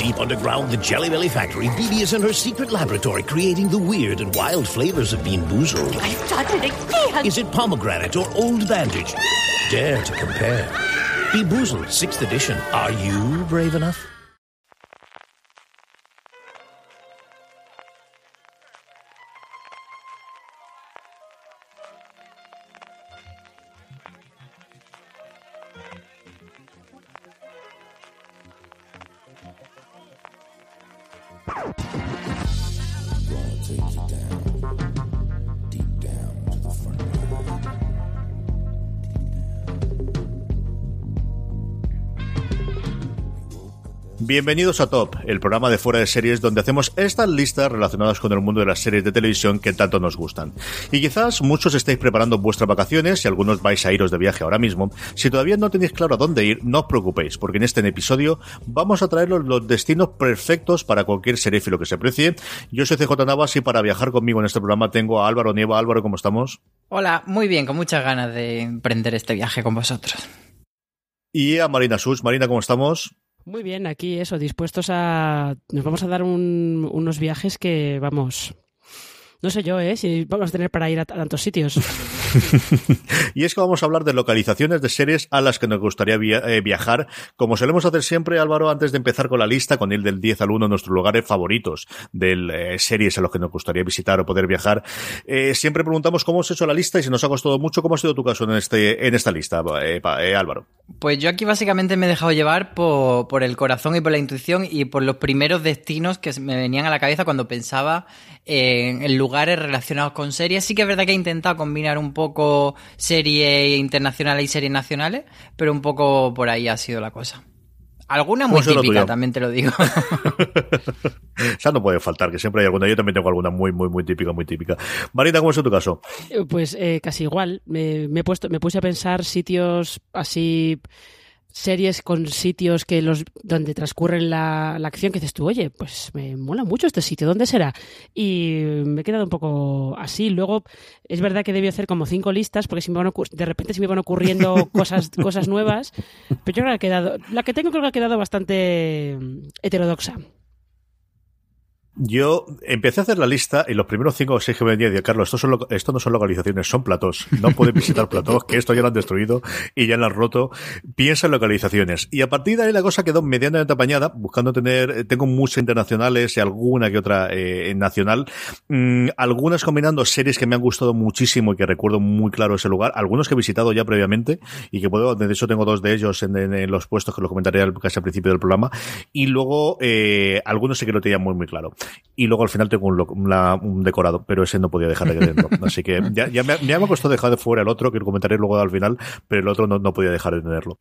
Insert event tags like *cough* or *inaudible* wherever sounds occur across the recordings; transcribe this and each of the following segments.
Deep underground, the Jelly Belly factory, BB is in her secret laboratory creating the weird and wild flavors of Bean Boozled. I've done it again! Is it pomegranate or old bandage? Dare to compare. Bean Boozled, 6th edition. Are you brave enough? Bienvenidos a Top, el programa de fuera de series donde hacemos estas listas relacionadas con el mundo de las series de televisión que tanto nos gustan. Y quizás muchos estéis preparando vuestras vacaciones y algunos vais a iros de viaje ahora mismo. Si todavía no tenéis claro a dónde ir, no os preocupéis, porque en este episodio vamos a traeros los destinos perfectos para cualquier seréfilo que se precie. Yo soy CJ Navas y para viajar conmigo en este programa tengo a Álvaro Nieva. Álvaro, ¿cómo estamos? Hola, muy bien, con muchas ganas de emprender este viaje con vosotros. Y a Marina Sus. Marina, ¿cómo estamos? Muy bien, aquí eso, dispuestos a... Nos vamos a dar un, unos viajes que, vamos, no sé yo, ¿eh? Si vamos a tener para ir a, a tantos sitios. *laughs* y es que vamos a hablar de localizaciones de series a las que nos gustaría via eh, viajar, como solemos hacer siempre, Álvaro, antes de empezar con la lista, con el del 10 al 1, nuestros lugares favoritos de eh, series a los que nos gustaría visitar o poder viajar. Eh, siempre preguntamos cómo has hecho la lista y si nos ha costado mucho, ¿cómo ha sido tu caso en, este, en esta lista, eh, Álvaro? Pues yo aquí básicamente me he dejado llevar por, por, el corazón y por la intuición y por los primeros destinos que me venían a la cabeza cuando pensaba en lugares relacionados con series. Sí que es verdad que he intentado combinar un poco series internacionales y series nacionales, pero un poco por ahí ha sido la cosa. Alguna muy típica, también te lo digo. *laughs* o sea, no puede faltar, que siempre hay alguna. Yo también tengo alguna muy, muy, muy típica, muy típica. Marita, ¿cómo es tu caso? Pues eh, casi igual. Me, me, he puesto, me puse a pensar sitios así series con sitios que los donde transcurre la, la, acción que dices tú, oye, pues me mola mucho este sitio, ¿dónde será? Y me he quedado un poco así. Luego, es verdad que debí hacer como cinco listas, porque si me van de repente se me van ocurriendo *laughs* cosas, cosas nuevas, pero yo creo que ha quedado, la que tengo creo que ha quedado bastante heterodoxa. Yo empecé a hacer la lista y los primeros cinco o seis que me venía de Carlos, esto, son esto no son localizaciones, son platós. No puedes visitar platós, que esto ya lo han destruido y ya lo han roto. Piensa en localizaciones. Y a partir de ahí la cosa quedó medianamente apañada, buscando tener, tengo muchas internacionales y alguna que otra eh, nacional. Mm, algunas combinando series que me han gustado muchísimo y que recuerdo muy claro ese lugar. Algunos que he visitado ya previamente y que puedo, de hecho tengo dos de ellos en, en, los puestos que lo comentaré casi al principio del programa. Y luego, eh, algunos sí que lo tenía muy, muy claro y luego al final tengo un, una, un, decorado, pero ese no podía dejar de dentro. *laughs* Así que ya, ya, me, ya me ha costado dejar de fuera el otro, que lo comentaré luego al final, pero el otro no, no podía dejar de tenerlo.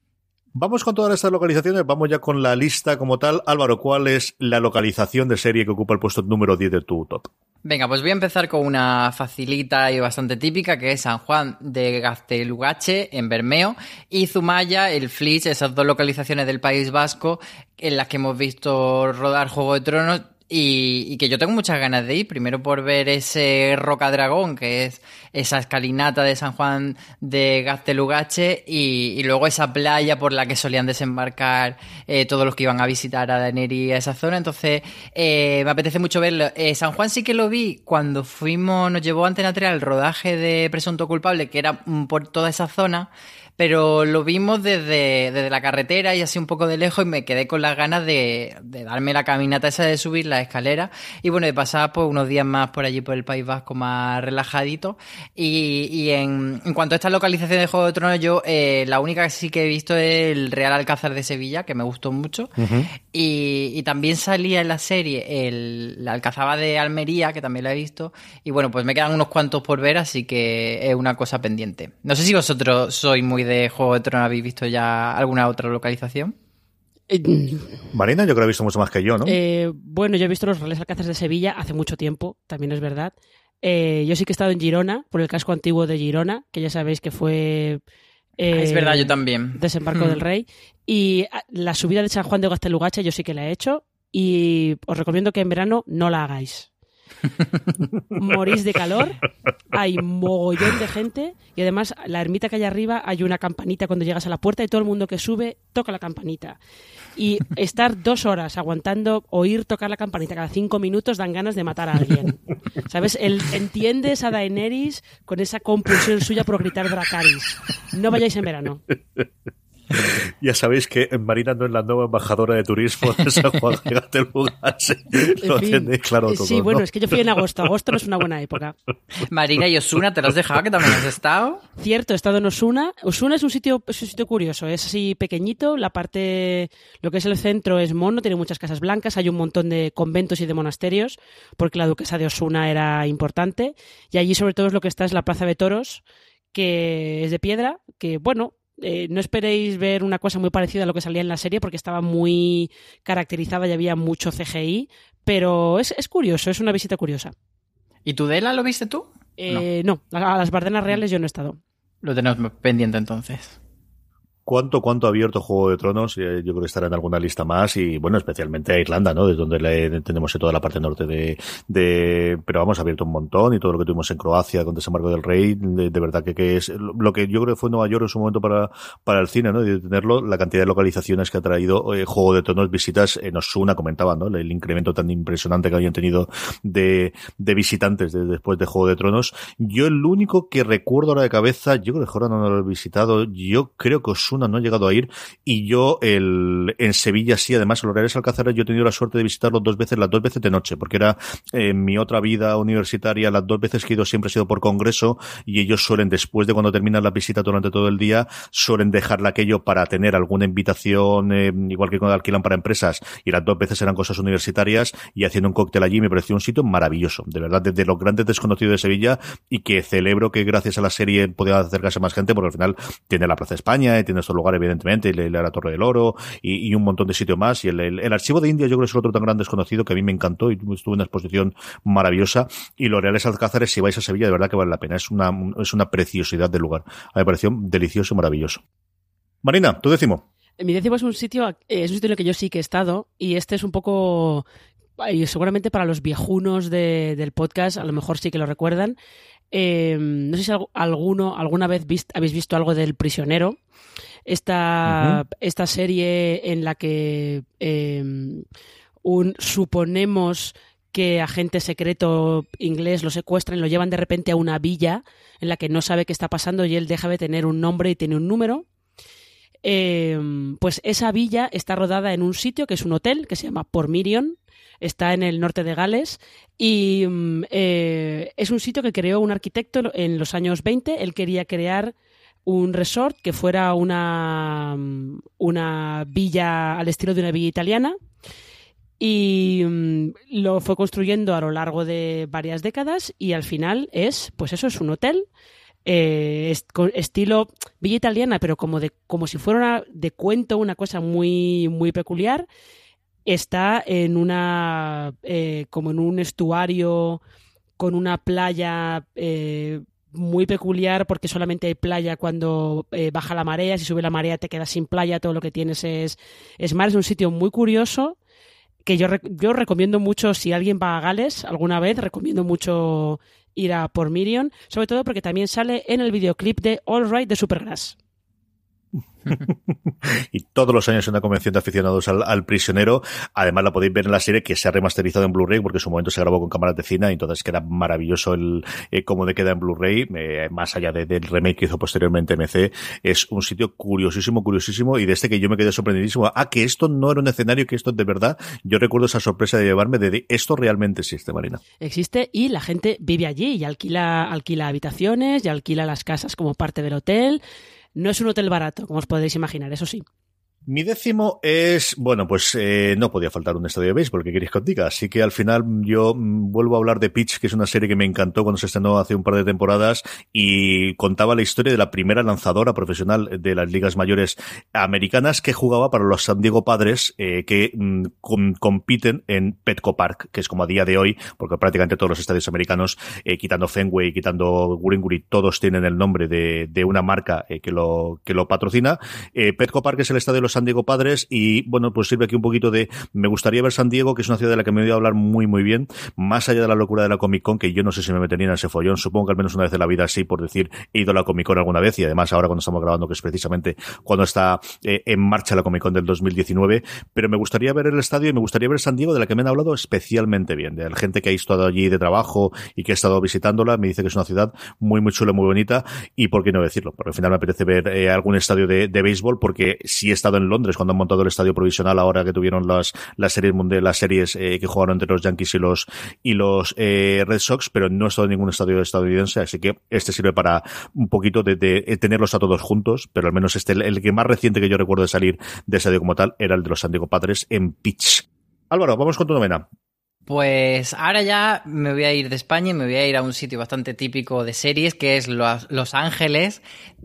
Vamos con todas estas localizaciones, vamos ya con la lista como tal. Álvaro, ¿cuál es la localización de serie que ocupa el puesto número 10 de tu top? Venga, pues voy a empezar con una facilita y bastante típica, que es San Juan de Gaztelugache, en Bermeo, y Zumaya, el Flix, esas dos localizaciones del País Vasco, en las que hemos visto rodar Juego de Tronos, y, y, que yo tengo muchas ganas de ir, primero por ver ese Roca Dragón, que es esa escalinata de San Juan de Gaztelugache, y, y luego esa playa por la que solían desembarcar eh, todos los que iban a visitar a Daneri a esa zona. Entonces, eh, me apetece mucho verlo. Eh, San Juan sí que lo vi cuando fuimos, nos llevó Antena 3 al rodaje de Presunto Culpable, que era por toda esa zona pero lo vimos desde, desde, la carretera y así un poco de lejos y me quedé con las ganas de, de, darme la caminata esa de subir la escalera y bueno, de pasar pues unos días más por allí por el País Vasco más relajadito y, y en, en, cuanto a esta localización de Juego de Tronos yo eh, la única que sí que he visto es el Real Alcázar de Sevilla que me gustó mucho uh -huh. y, y, también salía en la serie el, la Alcazaba de Almería que también la he visto y bueno, pues me quedan unos cuantos por ver así que es una cosa pendiente. No sé si vosotros sois muy de Juego de Tronos habéis visto ya alguna otra localización? Marina, yo creo que ha visto mucho más que yo, ¿no? Eh, bueno, yo he visto los Reales Alcázares de Sevilla hace mucho tiempo, también es verdad. Eh, yo sí que he estado en Girona, por el casco antiguo de Girona, que ya sabéis que fue... Eh, es verdad, yo también. Desembarco mm. del Rey. Y ah, la subida de San Juan de Gastelugache yo sí que la he hecho y os recomiendo que en verano no la hagáis. Morís de calor, hay mogollón de gente y además la ermita que hay arriba hay una campanita cuando llegas a la puerta y todo el mundo que sube toca la campanita. Y estar dos horas aguantando oír tocar la campanita cada cinco minutos dan ganas de matar a alguien. ¿Sabes? Entiendes a Daenerys con esa compulsión suya por gritar Dracaris. No vayáis en verano. *laughs* Ya sabéis que Marina no es la nueva embajadora de turismo de San Juan *laughs* de Lo tiene claro todo. Sí, bueno, es que yo fui en agosto. Agosto no es una buena época. Marina y Osuna, ¿te lo has dejado que también has estado? Cierto, he estado en Osuna. Osuna es un sitio, es un sitio curioso. Es así pequeñito. La parte, lo que es el centro es mono, tiene muchas casas blancas. Hay un montón de conventos y de monasterios, porque la duquesa de Osuna era importante. Y allí, sobre todo, es lo que está es la plaza de toros que es de piedra, que bueno, eh, no esperéis ver una cosa muy parecida a lo que salía en la serie porque estaba muy caracterizada y había mucho CGI, pero es, curioso, es una visita curiosa. ¿Y Tudela lo viste tú? Eh, no. no, a las Bardenas Reales yo no he estado. Lo tenemos pendiente entonces cuánto, cuánto ha abierto Juego de Tronos. Eh, yo creo que estará en alguna lista más y, bueno, especialmente a Irlanda, ¿no? Desde donde tenemos toda la parte norte de, de, pero vamos, ha abierto un montón y todo lo que tuvimos en Croacia con Desembarco del Rey, de, verdad que, que, es lo que yo creo que fue Nueva York en su momento para, para el cine, ¿no? Y de tenerlo, la cantidad de localizaciones que ha traído eh, Juego de Tronos, visitas en Osuna, comentaban, ¿no? El, incremento tan impresionante que habían tenido de, de visitantes después de Juego de Tronos. Yo el único que recuerdo ahora de cabeza, yo creo que ahora no lo he visitado, yo creo que Osuna no he llegado a ir. Y yo el, en Sevilla sí, además los Reales Alcázares yo he tenido la suerte de visitarlos dos veces, las dos veces de noche, porque era en mi otra vida universitaria, las dos veces que he ido siempre ha sido por congreso y ellos suelen, después de cuando terminan la visita durante todo el día, suelen dejarla aquello para tener alguna invitación, eh, igual que cuando alquilan para empresas, y las dos veces eran cosas universitarias y haciendo un cóctel allí me pareció un sitio maravilloso, de verdad, desde los grandes desconocidos de Sevilla y que celebro que gracias a la serie pueda acercarse más gente porque al final tiene la Plaza España, y tiene lugares evidentemente, y la Torre del Oro y, un montón de sitios más. Y el, archivo de India yo creo que es otro tan gran desconocido que a mí me encantó y estuve en una exposición maravillosa. Y los Reales Alcázares, si vais a Sevilla, de verdad que vale la pena. Es una, es una preciosidad de lugar. A mí me pareció delicioso y maravilloso. Marina, tu décimo. Mi décimo es un sitio, eh, es un sitio en el que yo sí que he estado y este es un poco y seguramente para los viejunos del podcast, a lo mejor sí que lo recuerdan. Eh, no sé si alguno, alguna vez habéis visto algo del prisionero. Esta, esta serie en la que em, un, suponemos que agente secreto inglés lo secuestran y lo llevan de repente a una villa en la que no sabe qué está pasando y él deja de tener un nombre y tiene un número. Em, pues esa villa está rodada en un sitio que es un hotel que se llama Pormirion, está en el norte de Gales y mm, eh, es un sitio que creó un arquitecto en los años 20. Él quería crear un resort que fuera una, una villa al estilo de una villa italiana y mm, lo fue construyendo a lo largo de varias décadas y al final es, pues eso, es un hotel eh, estilo villa italiana, pero como de como si fuera de cuento, una cosa muy muy peculiar. Está en una eh, como en un estuario con una playa eh, muy peculiar porque solamente hay playa cuando eh, baja la marea, si sube la marea te quedas sin playa, todo lo que tienes es, es mar, es un sitio muy curioso que yo, yo recomiendo mucho, si alguien va a Gales alguna vez, recomiendo mucho ir a por Mirion, sobre todo porque también sale en el videoclip de All Right de Supergrass. *laughs* y todos los años en una convención de aficionados al, prisionero. Además, la podéis ver en la serie que se ha remasterizado en Blu-ray porque en su momento se grabó con cámaras de cine y entonces queda maravilloso el eh, cómo de queda en Blu-ray, eh, más allá del remake que hizo posteriormente MC. Es un sitio curiosísimo, curiosísimo y de este que yo me quedé sorprendidísimo. Ah, que esto no era un escenario, que esto de verdad. Yo recuerdo esa sorpresa de llevarme de, esto realmente existe, Marina. Existe y la gente vive allí y alquila, alquila habitaciones y alquila las casas como parte del hotel. No es un hotel barato, como os podéis imaginar, eso sí. Mi décimo es, bueno, pues eh, no podía faltar un estadio de béisbol, que queréis que os diga? Así que al final yo mm, vuelvo a hablar de Pitch, que es una serie que me encantó cuando se estrenó hace un par de temporadas y contaba la historia de la primera lanzadora profesional de las ligas mayores americanas que jugaba para los San Diego Padres, eh, que mm, compiten en Petco Park, que es como a día de hoy, porque prácticamente todos los estadios americanos, eh, quitando Fenway, quitando Guri, todos tienen el nombre de, una marca que lo que lo patrocina. Petco Park es el estadio de los San Diego Padres y bueno, pues sirve aquí un poquito de, me gustaría ver San Diego, que es una ciudad de la que me voy a hablar muy muy bien, más allá de la locura de la Comic Con, que yo no sé si me metería en ese follón, supongo que al menos una vez en la vida sí, por decir, he ido a la Comic Con alguna vez y además ahora cuando estamos grabando, que es precisamente cuando está eh, en marcha la Comic Con del 2019, pero me gustaría ver el estadio y me gustaría ver San Diego, de la que me han hablado especialmente bien, de la gente que ha estado allí de trabajo y que ha estado visitándola, me dice que es una ciudad muy muy chula, muy bonita y por qué no decirlo, porque al final me apetece ver eh, algún estadio de, de béisbol porque sí he estado en Londres cuando han montado el estadio provisional ahora que tuvieron las, las series mundiales, las series eh, que jugaron entre los Yankees y los y los eh, Red Sox, pero no he estado en ningún estadio estadounidense, así que este sirve para un poquito de, de tenerlos a todos juntos, pero al menos este, el, el que más reciente que yo recuerdo de salir de estadio como tal era el de los San Diego Padres en Pitch. Álvaro, vamos con tu novena. Pues ahora ya me voy a ir de España y me voy a ir a un sitio bastante típico de series, que es Los Ángeles,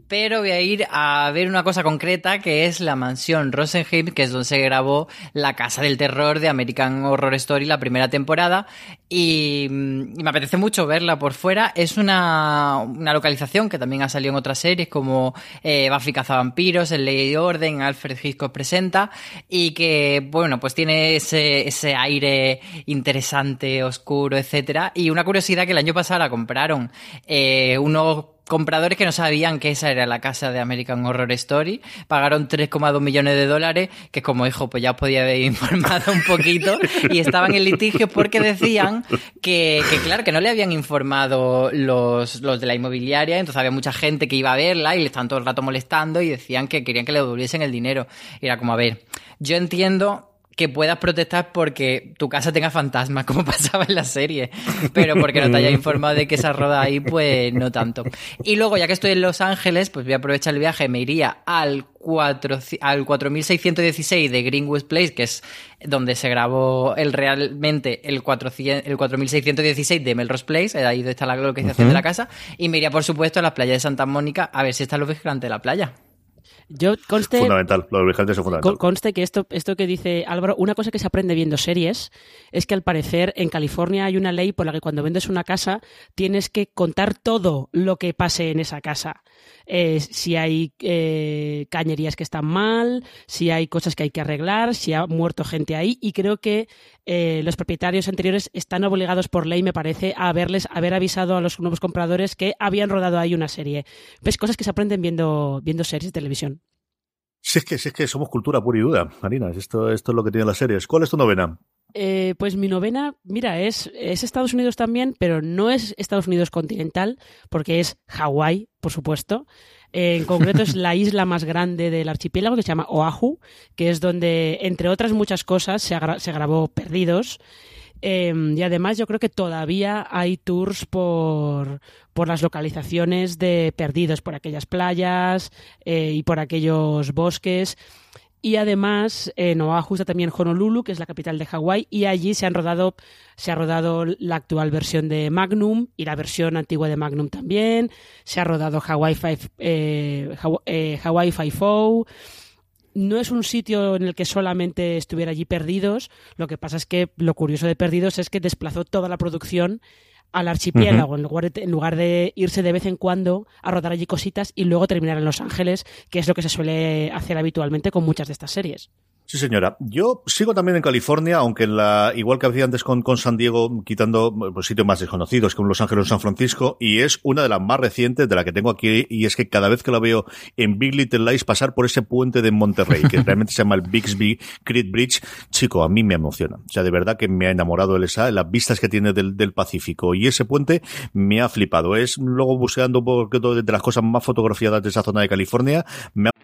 pero voy a ir a ver una cosa concreta, que es la mansión Rosenheim, que es donde se grabó La Casa del Terror de American Horror Story, la primera temporada, y, y me apetece mucho verla por fuera. Es una, una, localización que también ha salido en otras series, como eh, Cazavampiros, El Ley y Orden, Alfred Hitchcock presenta, y que, bueno, pues tiene ese, ese aire interesante interesante, oscuro, etcétera. Y una curiosidad que el año pasado la compraron eh, unos compradores que no sabían que esa era la casa de American Horror Story, pagaron 3,2 millones de dólares, que como dijo, pues ya os podía haber *laughs* informado un poquito, y estaban en litigio porque decían que, que, claro, que no le habían informado los, los de la inmobiliaria, entonces había mucha gente que iba a verla y le estaban todo el rato molestando y decían que querían que le devolviesen el dinero. Y era como, a ver, yo entiendo que puedas protestar porque tu casa tenga fantasmas, *laughs* como pasaba en la serie, pero porque no te haya informado de que esa roda ahí, pues no tanto. Y luego, ya que estoy en Los Ángeles, pues voy a aprovechar el viaje, me iría al, 4, al 4616 de Greenwood Place, que es donde se grabó el realmente el, 400, el 4616 de Melrose Place, ahí donde está la localización uh -huh. de la casa, y me iría, por supuesto, a la playa de Santa Mónica a ver si están los vigilantes de la playa. Yo conste, fundamental, lo de es fundamental. Conste que esto, esto que dice Álvaro, una cosa que se aprende viendo series es que al parecer en California hay una ley por la que cuando vendes una casa tienes que contar todo lo que pase en esa casa. Eh, si hay eh, cañerías que están mal, si hay cosas que hay que arreglar, si ha muerto gente ahí y creo que eh, los propietarios anteriores están obligados por ley, me parece, a haberles haber avisado a los nuevos compradores que habían rodado ahí una serie. Ves cosas que se aprenden viendo, series de televisión. Si es que, si es que somos cultura pura y duda, Marina. Esto, esto es lo que tienen las series. ¿Cuál es tu novena? Eh, pues mi novena, mira, es, es Estados Unidos también, pero no es Estados Unidos continental, porque es Hawái, por supuesto. Eh, en concreto es la *laughs* isla más grande del archipiélago, que se llama Oahu, que es donde, entre otras muchas cosas, se, se grabó Perdidos. Eh, y además yo creo que todavía hay tours por, por las localizaciones de perdidos, por aquellas playas eh, y por aquellos bosques. Y además en Oahu está también Honolulu, que es la capital de Hawái, y allí se han rodado, se ha rodado la actual versión de Magnum y la versión antigua de Magnum también. Se ha rodado Hawaii Five, eh, eh, Hawaii Five-O no es un sitio en el que solamente estuviera allí Perdidos. Lo que pasa es que lo curioso de Perdidos es que desplazó toda la producción al archipiélago, uh -huh. en, lugar de, en lugar de irse de vez en cuando a rodar allí cositas y luego terminar en Los Ángeles, que es lo que se suele hacer habitualmente con muchas de estas series. Sí, señora. Yo sigo también en California, aunque en la, igual que hacía antes con, con San Diego, quitando pues, sitios más desconocidos como Los Ángeles o San Francisco, y es una de las más recientes de la que tengo aquí, y es que cada vez que la veo en Big Little Lies pasar por ese puente de Monterrey, que *laughs* realmente se llama el Bixby Creek Bridge, chico, a mí me emociona. O sea, de verdad que me ha enamorado el esa, las vistas que tiene del, del Pacífico, y ese puente me ha flipado. Es luego buscando porque de las cosas más fotografiadas de esa zona de California. Me ha...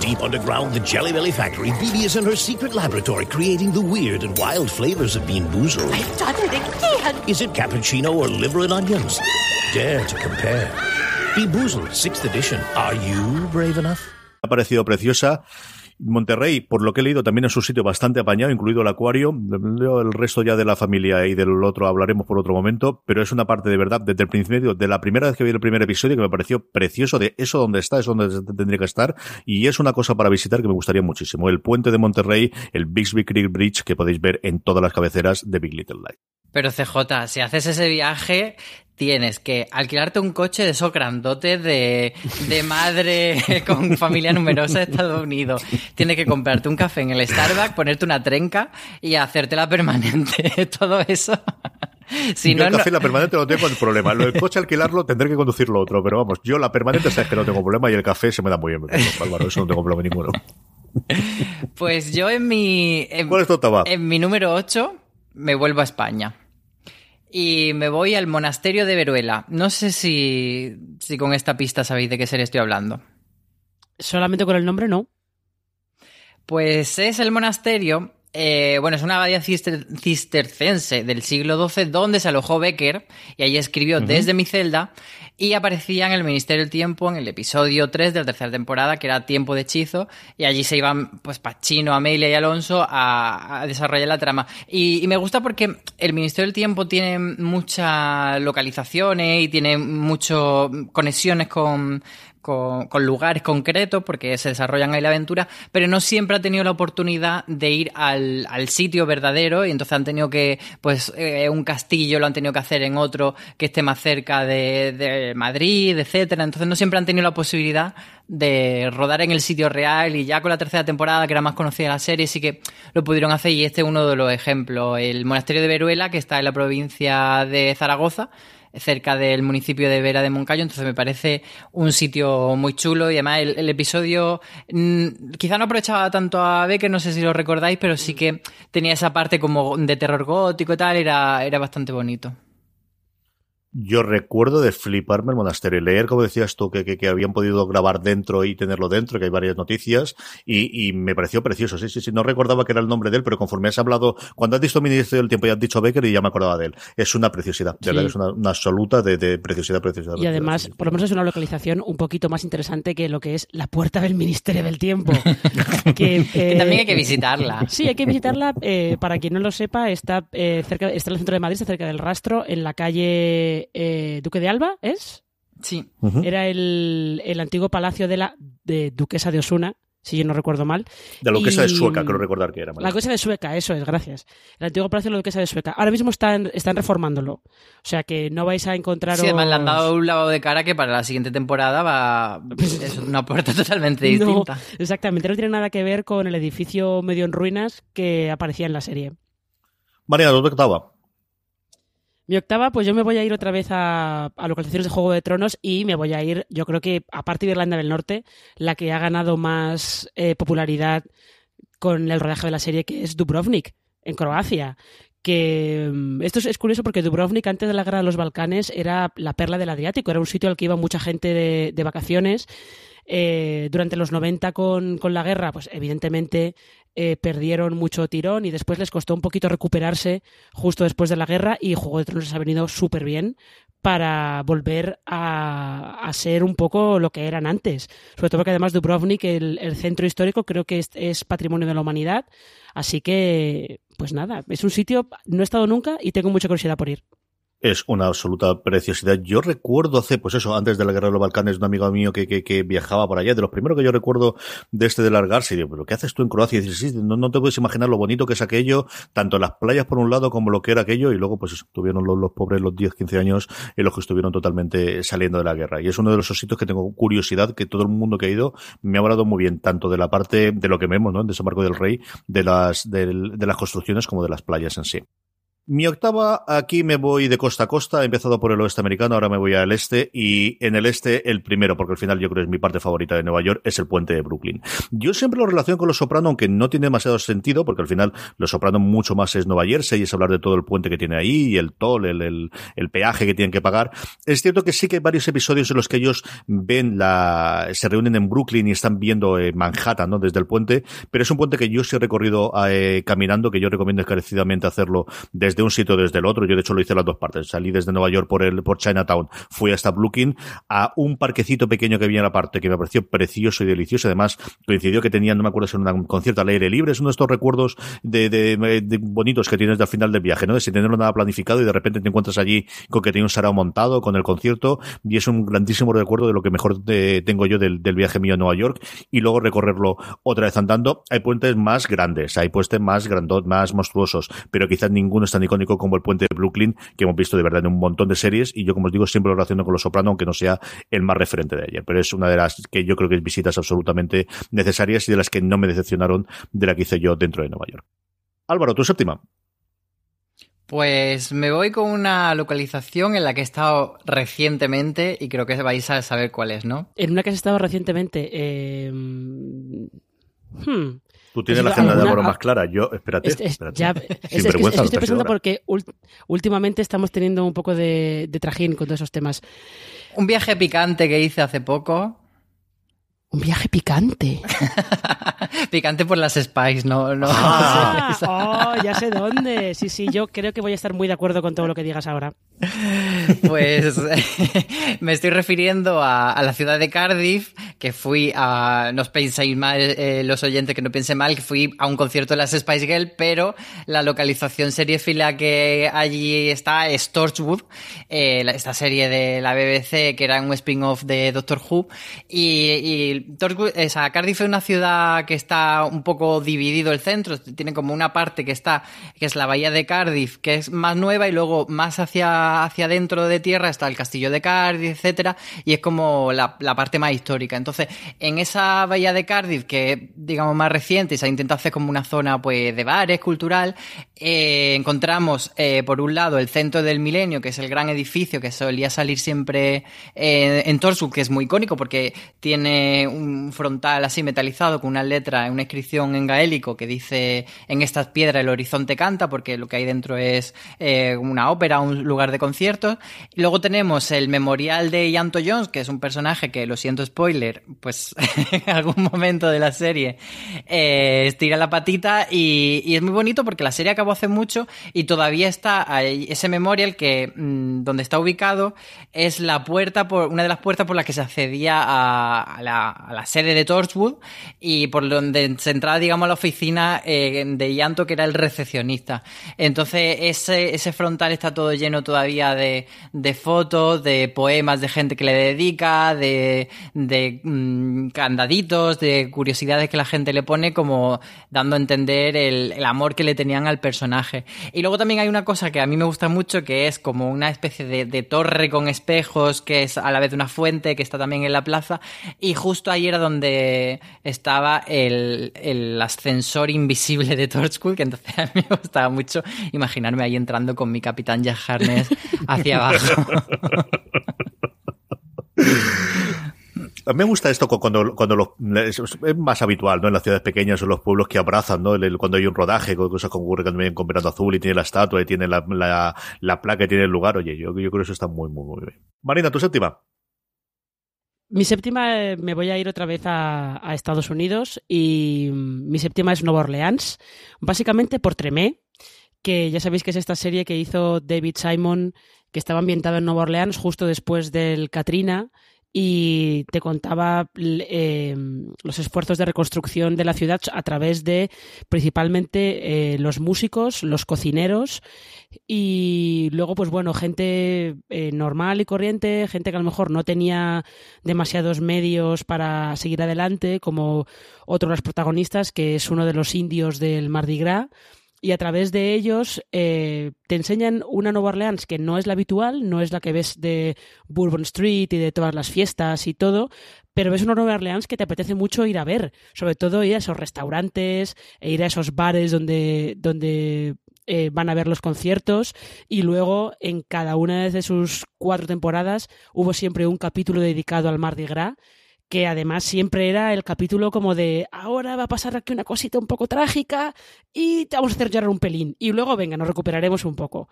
Deep underground the Jelly Belly factory, BB is in her secret laboratory creating the weird and wild flavors of Bean Boozled. I've done it again! Is it cappuccino or liver and onions? Dare to compare. Bean Boozled, 6th edition. Are you brave enough? ha parecido preciosa Monterrey, por lo que he leído, también es un sitio bastante apañado, incluido el acuario. El resto ya de la familia y del otro hablaremos por otro momento, pero es una parte de verdad desde el principio, de la primera vez que vi el primer episodio, que me pareció precioso de eso donde está, es donde tendría que estar, y es una cosa para visitar que me gustaría muchísimo. El puente de Monterrey, el Bixby Creek Bridge, que podéis ver en todas las cabeceras de Big Little Lies. Pero CJ, si haces ese viaje, tienes que alquilarte un coche de esos grandotes de, de madre *laughs* con familia numerosa de Estados Unidos. Tienes que comprarte un café en el Starbucks, ponerte una trenca y hacértela permanente. *laughs* Todo eso. Si yo no, el café la permanente no tengo el problema. Lo del coche alquilarlo tendré que conducirlo otro, pero vamos, yo la permanente sabes que no tengo problema y el café se me da muy bien. Álvaro, eso no tengo problema ninguno. Pues yo en mi... En, ¿Cuál es tu En mi número 8 me vuelvo a España y me voy al monasterio de Veruela. No sé si, si con esta pista sabéis de qué serie estoy hablando. Solamente con el nombre no. Pues es el monasterio eh, bueno, es una abadía cistercense del siglo XII donde se alojó Becker y ahí escribió Desde mi celda y aparecía en el Ministerio del Tiempo en el episodio 3 de la tercera temporada que era Tiempo de Hechizo y allí se iban pues Pachino, Amelia y Alonso a, desarrollar la trama. Y, y, me gusta porque el Ministerio del Tiempo tiene muchas localizaciones y tiene muchas conexiones con con, lugares concretos porque se desarrollan ahí la aventura, pero no siempre ha tenido la oportunidad de ir al, sitio verdadero y entonces han tenido que, pues, eh, un castillo lo han tenido que hacer en otro que esté más cerca de, de Madrid, etcétera. Entonces no siempre han tenido la posibilidad de rodar en el sitio real y ya con la tercera temporada, que era más conocida la serie, sí que lo pudieron hacer y este es uno de los ejemplos. El monasterio de Veruela, que está en la provincia de Zaragoza, cerca del municipio de Vera de Moncayo, entonces me parece un sitio muy chulo y además el, episodio mm, quizá no aprovechaba tanto a Becker, no sé si lo recordáis, pero sí que tenía esa parte como de terror gótico y tal, era, era bastante bonito yo recuerdo de fliparme el monasterio, leer, como decías tú, que, que, habían podido grabar dentro y tenerlo dentro, que hay varias noticias, y, y, me pareció precioso. Sí, sí, sí, no recordaba que era el nombre de él, pero conforme has hablado, cuando has visto Ministerio del Tiempo y has dicho Becker, y ya me acordaba de él. Es una preciosidad, de verdad, es una, una absoluta de, de, preciosidad, preciosidad. Y además, por lo menos es una localización un poquito más interesante que lo que es la puerta del Ministerio del Tiempo. *laughs* que, eh, también hay que visitarla. Sí, hay que visitarla. Eh, para quien no lo sepa, está, eh, cerca, está en el centro de Madrid, está cerca del rastro, en la calle eh, Duque de Alba, ¿es? Sí. Era el, antiguo palacio de la de Duquesa de Osuna, si yo no recuerdo mal. De la Duquesa de Sueca, creo recordar que era. La Duquesa de Sueca, eso es, gracias. El antiguo palacio de la Duquesa de Sueca. Ahora mismo están, están reformándolo. O sea que no vais a encontrar. Sí, además le han dado un lavado de cara que para la siguiente temporada va. es una puerta *laughs* totalmente distinta. exactamente, no tiene nada que ver con el edificio medio en ruinas que aparecía en la serie. María, ¿dónde estaba? Mi octava, pues yo me voy a ir otra vez a, localizaciones de Juego de Tronos y me voy a ir, yo creo que aparte de Irlanda del Norte, la que ha ganado más eh, popularidad con el rodaje de la serie, que es Dubrovnik, en Croacia. Que mm, esto es, curioso porque Dubrovnik antes de la guerra de los Balcanes era la perla del Adriático, era un sitio al que iba mucha gente de, vacaciones. Eh, durante los 90 con, con, la guerra, pues evidentemente eh, perdieron mucho tirón y después les costó un poquito recuperarse justo después de la guerra y Juego de Tronos les ha venido súper bien para volver a, ser un poco lo que eran antes. Sobre todo porque además Dubrovnik, el, el centro histórico, creo que es, patrimonio de la humanidad. Así que, pues nada, es un sitio, no he estado nunca y tengo mucha curiosidad por ir es una absoluta preciosidad. Yo recuerdo hace, pues eso, antes de la guerra de los Balcanes, un amigo mío que, que, que viajaba por allá. De los primeros que yo recuerdo de este de largarse, y digo, pero ¿qué haces tú en Croacia? Y dices, sí, no, no, te puedes imaginar lo bonito que es aquello, tanto las playas por un lado como lo que era aquello, y luego, pues tuvieron los, los pobres los 10, 15 años en los que estuvieron totalmente saliendo de la guerra. Y es uno de los sitios que tengo curiosidad, que todo el mundo que ha ido me ha hablado muy bien, tanto de la parte de lo que vemos, ¿no? En Desembarco del Rey, de las, de las construcciones como de las playas en sí. Mi octava, aquí me voy de costa a costa, he empezado por el oeste americano, ahora me voy al este, y en el este el primero, porque al final yo creo que es mi parte favorita de Nueva York, es el puente de Brooklyn. Yo siempre lo relaciono con Los Soprano, aunque no tiene demasiado sentido, porque al final Los Soprano mucho más es Nueva Jersey y es hablar de todo el puente que tiene ahí, y el toll, el, el, el peaje que tienen que pagar. Es cierto que sí que hay varios episodios en los que ellos ven la, se reúnen en Brooklyn y están viendo eh, Manhattan, ¿no? Desde el puente, pero es un puente que yo sí he recorrido eh, caminando, que yo recomiendo encarecidamente hacerlo desde desde un sitio desde el otro. Yo, de hecho, lo hice las dos partes. Salí desde Nueva York por el, por Chinatown, fui hasta Brooklyn, a un parquecito pequeño que había en la parte que me pareció precioso y delicioso. Además, coincidió que tenía, no me acuerdo si era un concierto al aire libre. Es uno de estos recuerdos de, de, bonitos que tienes al final del viaje, ¿no? De sin tenerlo nada planificado y de repente te encuentras allí con que tiene un sarao montado, con el concierto, y es un grandísimo recuerdo de lo que mejor tengo yo del, viaje mío a Nueva York, y luego recorrerlo otra vez andando. Hay puentes más grandes, hay puentes más grandos, más monstruosos, pero quizás ninguno es tan icónico como el puente de Brooklyn, que hemos visto de verdad en un montón de series, y yo, como os digo, siempre lo relaciono con Los Soprano, aunque no sea el más referente de ayer. Pero es una de las que yo creo que es visitas absolutamente necesarias y de las que no me decepcionaron de la que hice yo dentro de Nueva York. Álvaro, tu séptima. Pues me voy con una localización en la que he estado recientemente y creo que vais a saber cuál es, ¿no? En una que has estado recientemente. Eh... Hmm. Tú tienes la agenda de Álvaro más clara. Yo, espérate. espérate. Ya, es, que estoy pensando porque últimamente estamos teniendo un poco de, de trajín con todos esos temas. Un viaje picante que hice hace poco un viaje picante. *laughs* picante por las Spice, no, no. Ah, oh, ya sé dónde. Sí, sí, yo creo que voy a estar muy de acuerdo con todo lo que digas ahora. Pues *laughs* me estoy refiriendo a, la ciudad de Cardiff, que fui a, no os penséis mal eh, los oyentes, que no piensen mal, que fui a un concierto de las Spice Girls, pero la localización fila que allí está es Torchwood, eh, esta serie de la BBC que era un spin-off de Doctor Who, y Cardiff es una ciudad que está un poco dividido el centro, tiene como una parte que está, que es la bahía de Cardiff, que es más nueva y luego más hacia, hacia dentro de tierra está el castillo de Cardiff, etcétera, y es como la, parte más histórica. Entonces, en esa bahía de Cardiff, que es, digamos, más reciente y se ha intentado hacer como una zona, pues, de bares, cultural, eh, encontramos, eh, por un lado, el centro del milenio, que es el gran edificio que solía salir siempre eh, en Torsu, que es muy icónico porque tiene un frontal así metalizado con una letra, una inscripción en gaélico que dice en estas piedras el horizonte canta, porque lo que hay dentro es eh, una ópera, un lugar de conciertos. Luego tenemos el memorial de Yanto Jones, que es un personaje que, lo siento spoiler, pues *laughs* en algún momento de la serie eh, estira la patita y, es muy bonito porque la serie acabó hace mucho y todavía está ahí, ese memorial que mm, donde está ubicado es la puerta por una de las puertas por las que se accedía a la, a la sede de Torchwood y por donde se entraba, digamos, a la oficina eh, de Llanto, que era el recepcionista. Entonces, ese, ese frontal está todo lleno todavía de, de fotos, de poemas de gente que le dedica, de, mm, candaditos, de curiosidades que la gente le pone, como dando a entender el, el amor que le tenían al personaje. Y luego también hay una cosa que a mí me gusta mucho, que es como una especie de, de torre con espejos, que es a la vez una fuente, que está también en la plaza, y justo ahí era donde estaba el, ascensor invisible de Torchwood, que entonces *laughs* a mí me gustaba mucho imaginarme ahí entrando con mi capitán Jack hacia abajo. *laughs* Me gusta esto cuando, cuando los, es más habitual, ¿no? En las ciudades pequeñas o los pueblos que abrazan, ¿no? Cuando hay un rodaje, cosas como ocurre también con Verano Azul y tiene la estatua y tiene la, la, placa y tiene el lugar. Oye, yo, yo creo que eso está muy, muy, muy bien. Marina, tu séptima. Mi séptima eh, me voy a ir otra vez a, Estados Unidos y mm, mi séptima es Nueva Orleans, básicamente por Tremé, que ya sabéis que es esta serie que hizo David Simon, que estaba ambientada en Nueva Orleans justo después del Katrina y te contaba eh, los esfuerzos de reconstrucción de la ciudad a través de principalmente eh, los músicos, los cocineros y luego pues bueno, gente eh, normal y corriente, gente que a lo mejor no tenía demasiados medios para seguir adelante, como otro de los protagonistas que es uno de los indios del Mardi Gras y a través de ellos eh, te enseñan una Nueva Orleans que no es la habitual, no es la que ves de Bourbon Street y de todas las fiestas y todo, pero ves una Nueva Orleans que te apetece mucho ir a ver, sobre todo ir a esos restaurantes, e ir a esos bares donde, donde eh, van a ver los conciertos y luego en cada una de sus cuatro temporadas hubo siempre un capítulo dedicado al Mardi Gras que además siempre era el capítulo como de ahora va a pasar aquí una cosita un poco trágica y te vamos a hacer llorar un pelín y luego venga, nos recuperaremos un poco.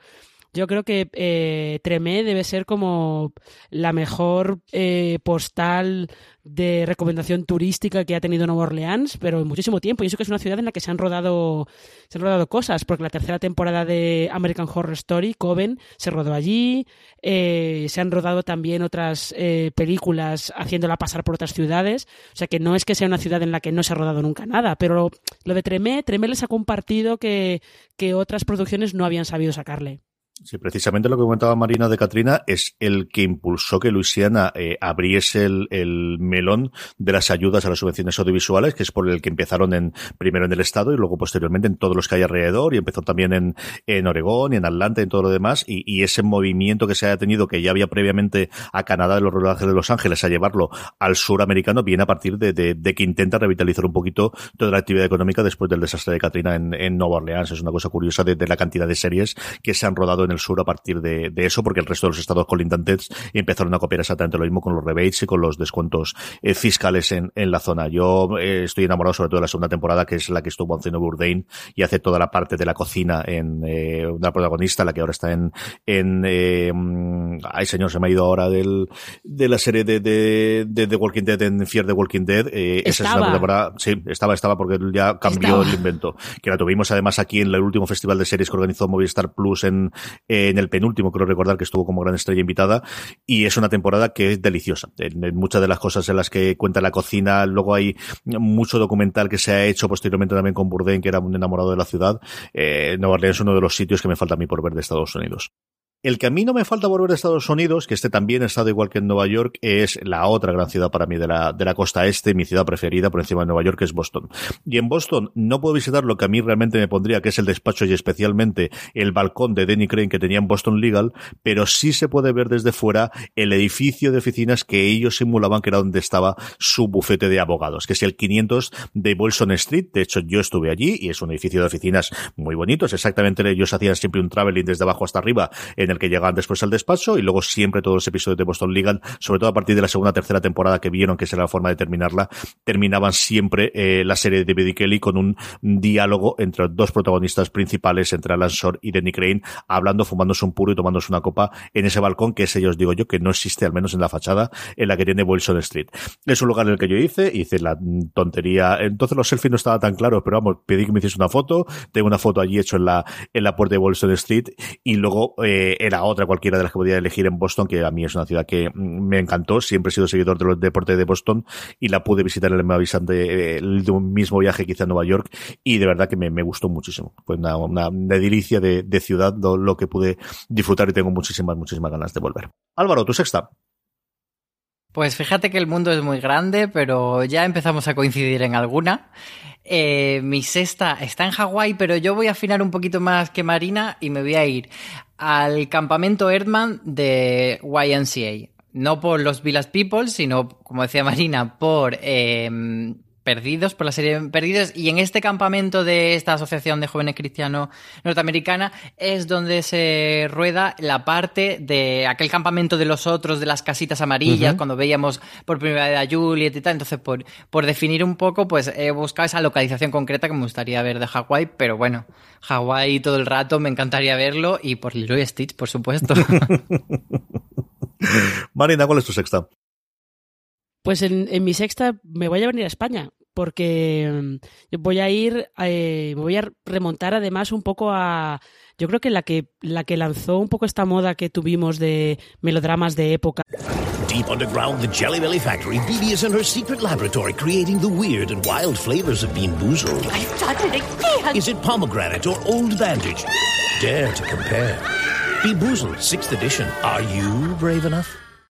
Yo creo que eh, Tremé debe ser como la mejor eh, postal de recomendación turística que ha tenido Nueva Orleans, pero en muchísimo tiempo. Y eso que es una ciudad en la que se han rodado, se han rodado cosas, porque la tercera temporada de American Horror Story, Coven, se rodó allí. Eh, se han rodado también otras eh, películas haciéndola pasar por otras ciudades. O sea que no es que sea una ciudad en la que no se ha rodado nunca nada, pero lo de Tremé, Tremé les ha compartido que, que otras producciones no habían sabido sacarle. Sí, precisamente lo que comentaba Marina de Katrina es el que impulsó que Luisiana eh, abriese el, melón de las ayudas a las subvenciones audiovisuales, que es por el que empezaron en primero en el estado y luego posteriormente en todos los que hay alrededor y empezó también en, en Oregón y en Atlanta y en todo lo demás y, ese movimiento que se haya tenido que ya había previamente a Canadá de los rodajes de Los Ángeles a llevarlo al sur americano viene a partir de, de, de, que intenta revitalizar un poquito toda la actividad económica después del desastre de Katrina en, en Nueva Orleans. Es una cosa curiosa de, de la cantidad de series que se han rodado en el sur a partir de, de, eso, porque el resto de los estados colindantes empezaron a copiar exactamente lo mismo con los rebates y con los descuentos eh, fiscales en, en, la zona. Yo eh, estoy enamorado sobre todo de la segunda temporada, que es la que estuvo haciendo Bourdain y hace toda la parte de la cocina en eh, una protagonista, la que ahora está en, en eh, ay señor, se me ha ido ahora del, de la serie de, de, de, de Walking Dead en Fear the Walking Dead. Esa es la temporada, sí, estaba, estaba porque ya cambió estaba. el invento. Que la tuvimos además aquí en el último festival de series que organizó Movistar Plus en, en el penúltimo, creo recordar que estuvo como gran estrella invitada, y es una temporada que es deliciosa. En, en, muchas de las cosas en las que cuenta la cocina, luego hay mucho documental que se ha hecho posteriormente también con Bourdain, que era un enamorado de la ciudad. Eh, Nueva Orleans es uno de los sitios que me falta a mí por ver de Estados Unidos. El que a mí no me falta volver a Estados Unidos, que este también ha estado igual que en Nueva York, es la otra gran ciudad para mí de la, de la costa este, mi ciudad preferida por encima de Nueva York, que es Boston. Y en Boston no puedo visitar lo que a mí realmente me pondría, que es el despacho y especialmente el balcón de Denny Crane que tenía en Boston Legal, pero sí se puede ver desde fuera el edificio de oficinas que ellos simulaban que era donde estaba su bufete de abogados, que es el 500 de Bolson Street. De hecho, yo estuve allí y es un edificio de oficinas muy bonitos. Exactamente, ellos hacían siempre un traveling desde abajo hasta arriba en el que llegaban después al despacho y luego siempre todos los episodios de Boston Legal, sobre todo a partir de la segunda tercera temporada que vieron que esa era la forma de terminarla, terminaban siempre eh, la serie de David Kelly con un diálogo entre los dos protagonistas principales, entre Alan Shore y Danny Crane, hablando, fumándose un puro y tomándose una copa en ese balcón que ese, os digo yo, que no existe al menos en la fachada en la que tiene Wilson Street. Es un lugar en el que yo hice, hice la tontería, entonces los selfies no estaban tan claros, pero vamos, pedí que me hiciese una foto, tengo una foto allí hecho en la, en la puerta de Wilson Street y luego eh, era otra cualquiera de las que podía elegir en Boston, que a mí es una ciudad que me encantó. Siempre he sido seguidor de los deportes de Boston y la pude visitar en el mismo viaje que hice a Nueva York y de verdad que me, me gustó muchísimo. Fue una, una, una delicia de, de ciudad lo, que pude disfrutar y tengo muchísimas, muchísimas ganas de volver. Álvaro, tu sexta. Pues fíjate que el mundo es muy grande, pero ya empezamos a coincidir en alguna. Eh, mi sexta está en Hawái, pero yo voy a afinar un poquito más que Marina y me voy a ir al campamento Erdman de YMCA. No por los Village People, sino, como decía Marina, por eh, Perdidos, por la serie Perdidos, y en este campamento de esta Asociación de Jóvenes Cristianos Norteamericana es donde se rueda la parte de aquel campamento de los otros, de las casitas amarillas, uh -huh. cuando veíamos por primera vez a Juliet y tal. Entonces, por, por definir un poco, pues he buscado esa localización concreta que me gustaría ver de Hawái, pero bueno, Hawái todo el rato me encantaría verlo, y por Leroy Stitch, por supuesto. *laughs* Marina, ¿cuál es tu sexta? Pues en, en, mi sexta me voy a venir a España, porque voy a ir, eh, me voy a remontar además un poco a, yo creo que la que la que lanzó un poco esta moda que tuvimos de melodramas de época. Deep underground, the Jelly Belly factory, Bibi is in her secret laboratory creating the weird and wild flavors of Bean Boozled. I've done it again! Is it pomegranate or old bandage? Dare to compare. Bean Boozled, 6th edition. Are you brave enough?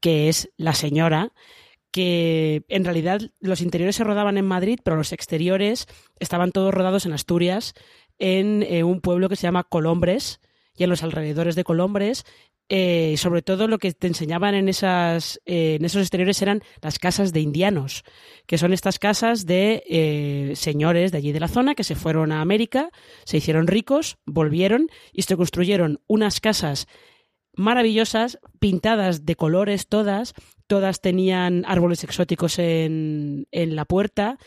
que es la señora, que en realidad los interiores se rodaban en Madrid, pero los exteriores estaban todos rodados en Asturias, en eh, un pueblo que se llama Colombres, y en los alrededores de Colombres. Eh, sobre todo lo que te enseñaban en, esas, eh, en esos exteriores eran las casas de indianos, que son estas casas de eh, señores de allí de la zona que se fueron a América, se hicieron ricos, volvieron y se construyeron unas casas maravillosas, pintadas de colores todas, todas tenían árboles exóticos en, en la puerta,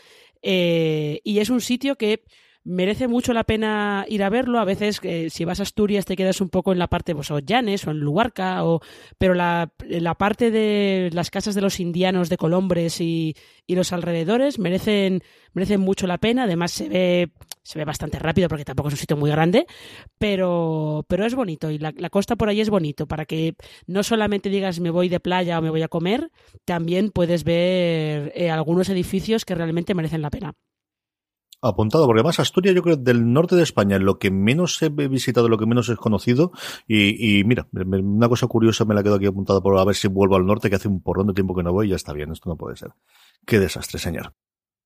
y es un sitio que merece mucho la pena ir a verlo. A veces, eh, si vas a Asturias, te quedas un poco en la parte, pues, o Llanes o en Luarca, o, pero la, la parte de las casas de los indianos de Colombres y, y, los alrededores merecen, merecen mucho la pena. Además, se ve, se ve bastante rápido porque tampoco es un sitio muy grande, pero, pero es bonito y la, costa por ahí es bonito para que no solamente digas me voy de playa o me voy a comer, también puedes ver eh, algunos edificios que realmente merecen la pena apuntado, porque además Asturias yo creo del norte de España lo que menos he visitado, lo que menos he conocido y, y mira, una cosa curiosa me la quedo aquí apuntada por a ver si vuelvo al norte que hace un porrón de tiempo que no voy y ya está bien, esto no puede ser. Qué desastre, señor.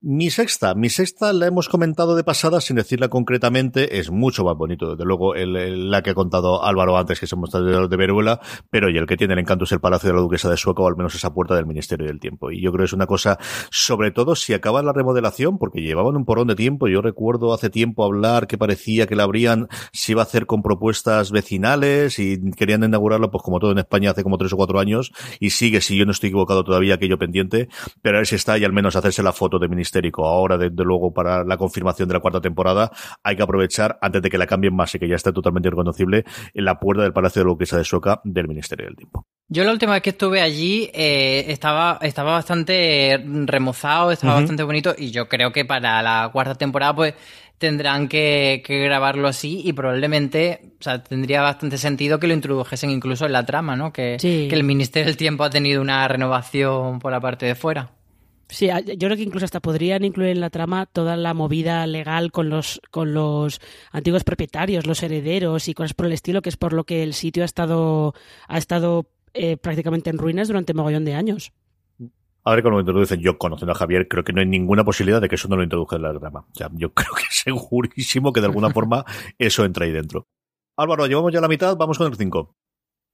Mi sexta, mi sexta la hemos comentado de pasada sin decirla concretamente, es mucho más bonito, desde luego, la que ha contado Álvaro antes, que se mostrado de Veruela, pero y el que tiene el encanto es el Palacio de la Duquesa de Sueca, o al menos esa puerta del Ministerio del Tiempo. Y yo creo que es una cosa, sobre todo si acaba la remodelación, porque llevaban un porón de tiempo, yo recuerdo hace tiempo hablar que parecía que la habrían, se iba a hacer con propuestas vecinales y querían inaugurarlo, pues como todo en España hace como tres o cuatro años, y sigue, si yo no estoy equivocado todavía, aquello pendiente, pero a ver si está y al menos hacerse la foto de Ministerio ahora, desde luego, para la confirmación de la cuarta temporada, hay que aprovechar, antes de que la cambien más y que ya esté totalmente reconocible, en la puerta del Palacio de la Duquesa de Sueca del Ministerio del Tiempo. Yo la última vez que estuve allí eh, estaba, estaba bastante remozado, estaba bastante bonito y yo creo que para la cuarta temporada pues tendrán que, grabarlo así y probablemente, o sea, tendría bastante sentido que lo introdujesen incluso en la trama, ¿no? Que, que el Ministerio del Tiempo ha tenido una renovación por la parte de fuera. Sí, yo creo que incluso hasta podrían incluir en la trama toda la movida legal con los, con los antiguos propietarios, los herederos y cosas por el estilo, que es por lo que el sitio ha estado, ha estado eh, prácticamente en ruinas durante mogollón de años. Ahora cuando lo introducen, yo conociendo a Javier, creo que no hay ninguna posibilidad de que eso no lo introduzca en la trama. O sea, yo *laughs* creo que es segurísimo que de alguna forma *laughs* eso entra ahí dentro. Álvaro, llevamos ya la mitad, vamos con el 5.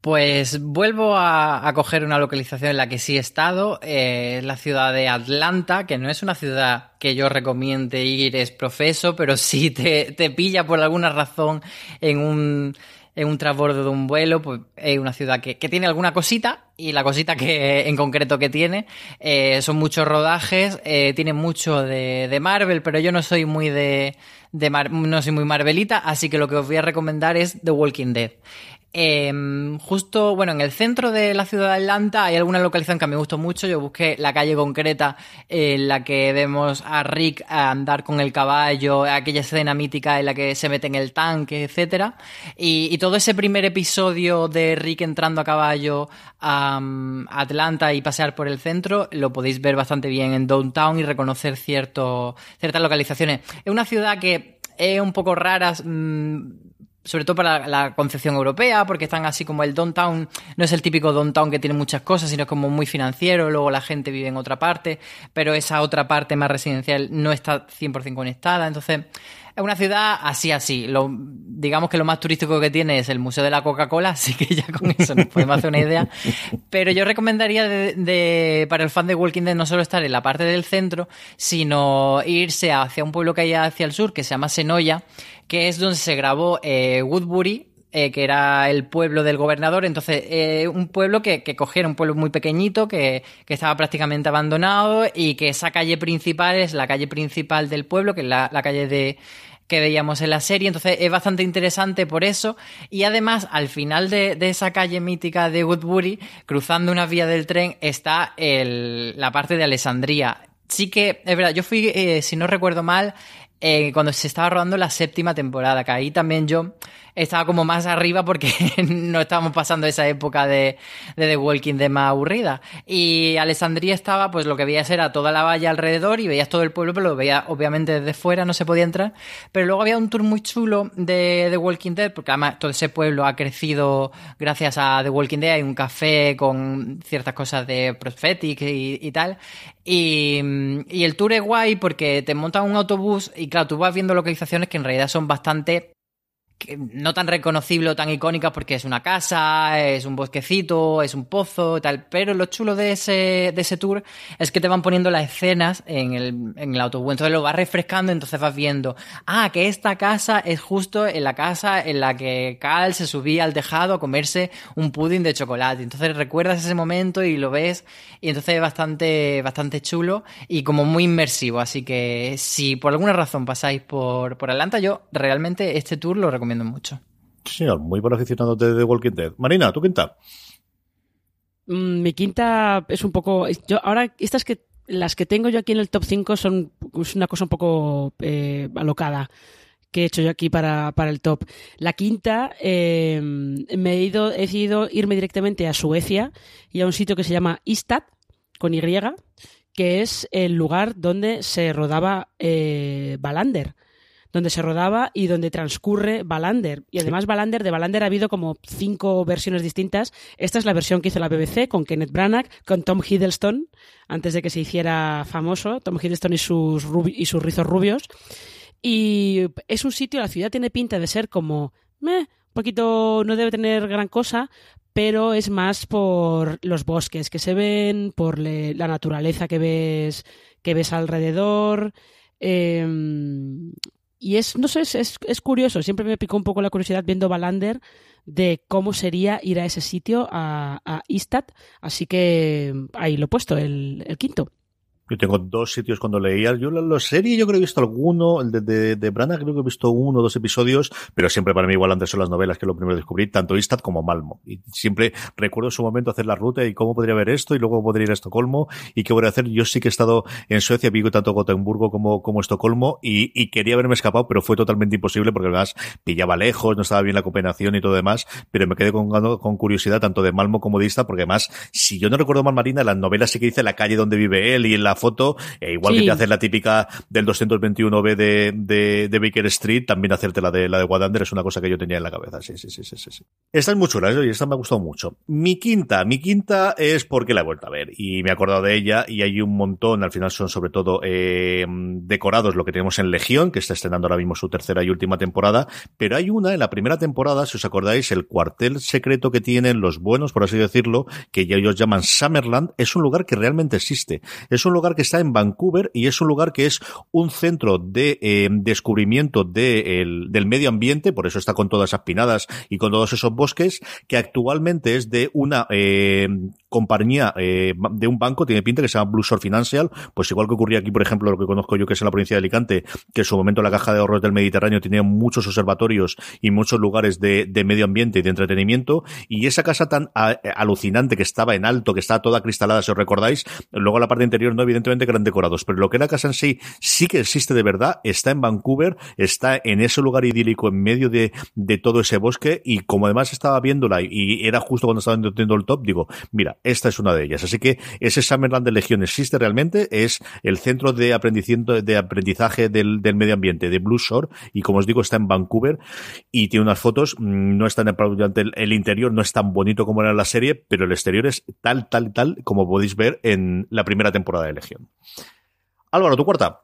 Pues vuelvo a, coger una localización en la que sí he estado, eh, la ciudad de Atlanta, que no es una ciudad que yo recomiende ir es profeso, pero *laughs* sí te, te pilla por alguna razón en un, en un transbordo de un vuelo, pues es una ciudad que, que, tiene alguna cosita y la cosita que en concreto que tiene eh, son muchos rodajes, eh, tiene mucho de, de, Marvel, pero yo no soy muy de, de no soy muy Marvelita, así que lo que os voy a recomendar es The Walking Dead. Eh, justo, bueno, en el centro de la ciudad de Atlanta hay alguna localización que me gustó mucho. Yo busqué la calle concreta en la que vemos a Rick andar con el caballo, aquella escena mítica en la que se mete en el tanque, etcétera. Y, todo ese primer episodio de Rick entrando a caballo a Atlanta y pasear por el centro lo podéis ver bastante bien en Downtown y reconocer ciertas localizaciones. Es una ciudad que es un poco rara. Mmm, sobre todo para la concepción europea, porque están así como el downtown, no es el típico downtown que tiene muchas cosas, sino como muy financiero, luego la gente vive en otra parte, pero esa otra parte más residencial no está 100% conectada, entonces es una ciudad así, así. Lo, digamos que lo más turístico que tiene es el Museo de la Coca-Cola, *laughs* así que ya con eso nos podemos hacer una idea. Pero yo recomendaría de, para el fan de Walking Dead no solo estar en la parte del centro, sino irse hacia un pueblo que hay hacia el sur, que se llama Senoya, que es donde se grabó eh, Woodbury, eh, que era el pueblo del gobernador. Entonces, eh, un pueblo que, cogieron, un pueblo muy pequeñito, que, estaba prácticamente abandonado y que esa calle principal es la calle principal del pueblo, que es la, calle de que veíamos en la serie, entonces es bastante interesante por eso y además al final de, esa calle mítica de Woodbury, cruzando una vía del tren, está la parte de Alessandría. Sí que, es verdad, yo fui, eh, si no recuerdo mal, eh, cuando se estaba rodando la séptima temporada, que ahí también yo estaba como más arriba porque *laughs* no estábamos pasando esa época de, de, The Walking Dead más aburrida. Y Alessandría estaba, pues lo que veías era toda la valla alrededor y veías todo el pueblo, pero lo veías obviamente desde fuera, no se podía entrar. Pero luego había un tour muy chulo de The Walking Dead, porque además todo ese pueblo ha crecido gracias a The Walking Dead. Hay un café con ciertas cosas de prosthetic y, y tal. Y, y el tour es guay porque te montan un autobús y claro, tú vas viendo localizaciones que en realidad son bastante no tan reconocible o tan icónicas porque es una casa, es un bosquecito, es un pozo, tal. Pero lo chulo de ese, de ese tour es que te van poniendo las escenas en el, en el autobús. Entonces lo vas refrescando, entonces vas viendo, ah, que esta casa es justo en la casa en la que Cal se subía al tejado a comerse un pudding de chocolate. Entonces recuerdas ese momento y lo ves y entonces es bastante, bastante chulo y como muy inmersivo. Así que si por alguna razón pasáis por, por Atlanta, yo realmente este tour lo recomiendo mucho. señor, muy buen aficionado de The Walking Dead. Marina, ¿tu quinta? Mm, mi quinta es un poco. Yo ahora, estas que las que tengo yo aquí en el top 5 son es una cosa un poco eh, alocada que he hecho yo aquí para, para el top. La quinta, eh, me he, ido, he decidido irme directamente a Suecia y a un sitio que se llama Istad, con Y, que es el lugar donde se rodaba eh, Balander donde se rodaba y donde transcurre Balander. Y además Balander, de Balander ha habido como cinco versiones distintas. Esta es la versión que hizo la BBC con Kenneth Branagh, con Tom Hiddleston, antes de que se hiciera famoso, Tom Hiddleston y sus, y sus rizos rubios. Y es un sitio, la ciudad tiene pinta de ser como, meh, un poquito, no debe tener gran cosa, pero es más por los bosques que se ven, por le, la naturaleza que ves, que ves alrededor. Eh, y es, no sé, es, es, curioso. Siempre me picó un poco la curiosidad viendo Balander de cómo sería ir a ese sitio, a, a Istad. Así que ahí lo he puesto, el, el quinto. Yo tengo dos sitios cuando leía. Yo la, la, serie, yo creo que he visto alguno, el de, de, de Brana, creo que he visto uno o dos episodios, pero siempre para mí igual antes son las novelas que lo primero descubrí, tanto Istad como Malmo. Y siempre recuerdo su momento hacer la ruta y cómo podría ver esto y luego podría ir a Estocolmo y qué voy a hacer. Yo sí que he estado en Suecia, vivo tanto Gotemburgo como, como Estocolmo y, y quería haberme escapado, pero fue totalmente imposible porque además pillaba lejos, no estaba bien la cooperación y todo demás, pero me quedé con, con curiosidad tanto de Malmo como de Istad porque además, si yo no recuerdo mal Marina, en las novelas sí que dice la calle donde vive él y en la foto, e igual sí. que te haces la típica del 221B de, de, de, Baker Street, también hacerte la de la de Wadander es una cosa que yo tenía en la cabeza. Sí, sí, sí, sí, sí. Esta es muy chula, ¿eh? y esta me ha gustado mucho. Mi quinta, mi quinta es porque la he vuelto a ver y me he acordado de ella y hay un montón, al final son sobre todo eh, decorados lo que tenemos en Legión, que está estrenando ahora mismo su tercera y última temporada, pero hay una en la primera temporada, si os acordáis, el cuartel secreto que tienen los buenos, por así decirlo, que ya ellos llaman Summerland, es un lugar que realmente existe. Es un lugar que está en Vancouver y es un lugar que es un centro de eh, descubrimiento de el, del medio ambiente, por eso está con todas esas pinadas y con todos esos bosques, que actualmente es de una eh, compañía eh, de un banco, tiene pinta que se llama Blue Shore Financial, pues igual que ocurría aquí, por ejemplo, lo que conozco yo que es en la provincia de Alicante, que en su momento la caja de ahorros del Mediterráneo tenía muchos observatorios y muchos lugares de, de medio ambiente y de entretenimiento, y esa casa tan a, alucinante que estaba en alto, que está toda cristalada, si os recordáis, luego la parte interior no, evidentemente que eran decorados, pero lo que era casa en sí sí que existe de verdad, está en Vancouver, está en ese lugar idílico en medio de, de todo ese bosque, y como además estaba viéndola y, era justo cuando estaba entendiendo el top, digo, mira, esta es una de ellas. Así que ese Summerland de Legión existe realmente, es el centro de de aprendizaje del, medio ambiente de Blue Shore y como os digo está en Vancouver y tiene unas fotos, no está en el, el interior no es tan bonito como era la serie, pero el exterior es tal, tal, tal como podéis ver en la primera temporada de Legión. Álvaro, tu cuarta.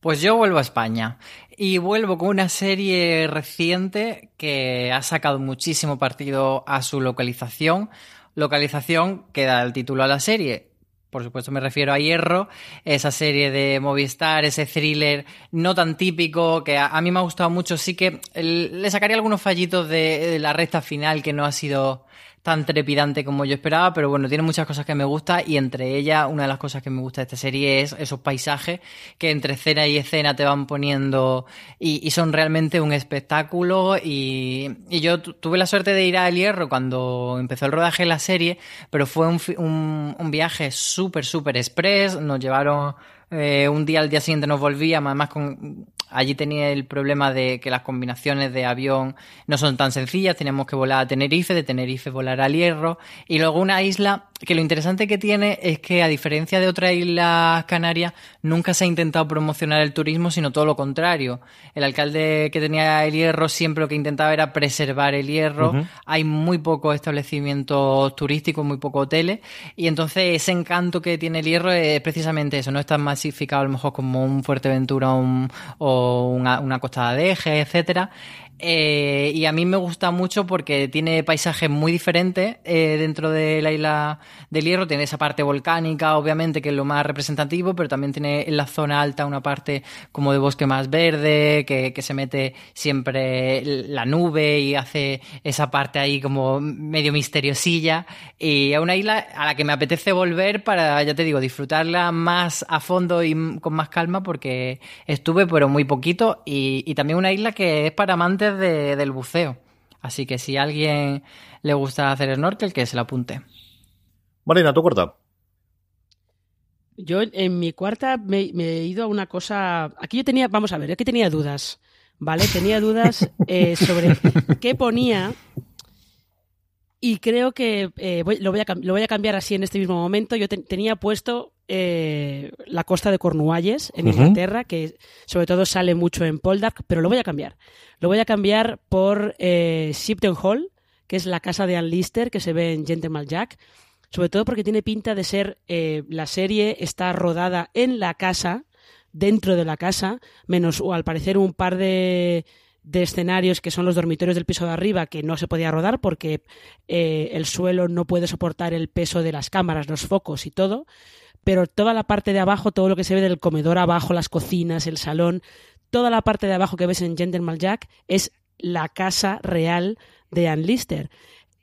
Pues yo vuelvo a España y vuelvo con una serie reciente que ha sacado muchísimo partido a su localización, localización que da el título a la serie. Por supuesto me refiero a Hierro, esa serie de Movistar, ese thriller no tan típico que a, mí me ha gustado mucho. Sí que le sacaría algunos fallitos de, de la recta final que no ha sido tan trepidante como yo esperaba, pero bueno, tiene muchas cosas que me gusta y entre ellas una de las cosas que me gusta de esta serie es esos paisajes que entre escena y escena te van poniendo y, son realmente un espectáculo y, yo tuve la suerte de ir a El Hierro cuando empezó el rodaje de la serie, pero fue un viaje súper, súper express, nos llevaron eh, un día al día siguiente nos volvíamos, además con allí tenía el problema de que las combinaciones de avión no son tan sencillas, tenemos que volar a Tenerife, de Tenerife volar al Hierro, y luego una isla que lo interesante que tiene es que a diferencia de otras islas canarias, nunca se ha intentado promocionar el turismo, sino todo lo contrario. El alcalde que tenía el Hierro siempre lo que intentaba era preservar el Hierro, uh -huh. hay muy pocos establecimientos turísticos, muy pocos hoteles, y entonces ese encanto que tiene el Hierro es precisamente eso, no es tan masificado a lo mejor como un Fuerteventura un, o una, una Costa de Eje, etcétera Eh, y a mí me gusta mucho porque tiene paisajes muy diferentes eh, dentro de la isla del Hierro. Tiene esa parte volcánica, obviamente, que es lo más representativo, pero también tiene en la zona alta una parte como de bosque más verde, que, que se mete siempre la nube y hace esa parte ahí como medio misteriosilla. Y a una isla a la que me apetece volver para, ya te digo, disfrutarla más a fondo y con más calma porque estuve, pero muy poquito. Y, y también una isla que es para amantes del buceo. Así que si a alguien le gusta hacer snorkel, que se la apunte. Marina, tu cuarta. Yo en mi cuarta me, he ido a una cosa. Aquí yo tenía, vamos a ver, aquí tenía dudas, ¿vale? Tenía dudas *laughs* eh, sobre qué ponía. Y creo que eh, lo, voy a, lo, voy a, cambiar así en este mismo momento. Yo tenía puesto eh, la costa de Cornualles, en Inglaterra, que sobre todo sale mucho en Poldark, pero lo voy a cambiar. Lo voy a cambiar por eh, Shipton Hall, que es la casa de Ann Lister, que se ve en Gentleman Jack. Sobre todo porque tiene pinta de ser eh, la serie está rodada en la casa, dentro de la casa, menos o al parecer un par de, de escenarios que son los dormitorios del piso de arriba que no se podía rodar porque el suelo no puede soportar el peso de las cámaras, los focos y todo pero toda la parte de abajo, todo lo que se ve del comedor abajo, las cocinas, el salón, toda la parte de abajo que ves en Gentleman Jack es la casa real de Ann Lister.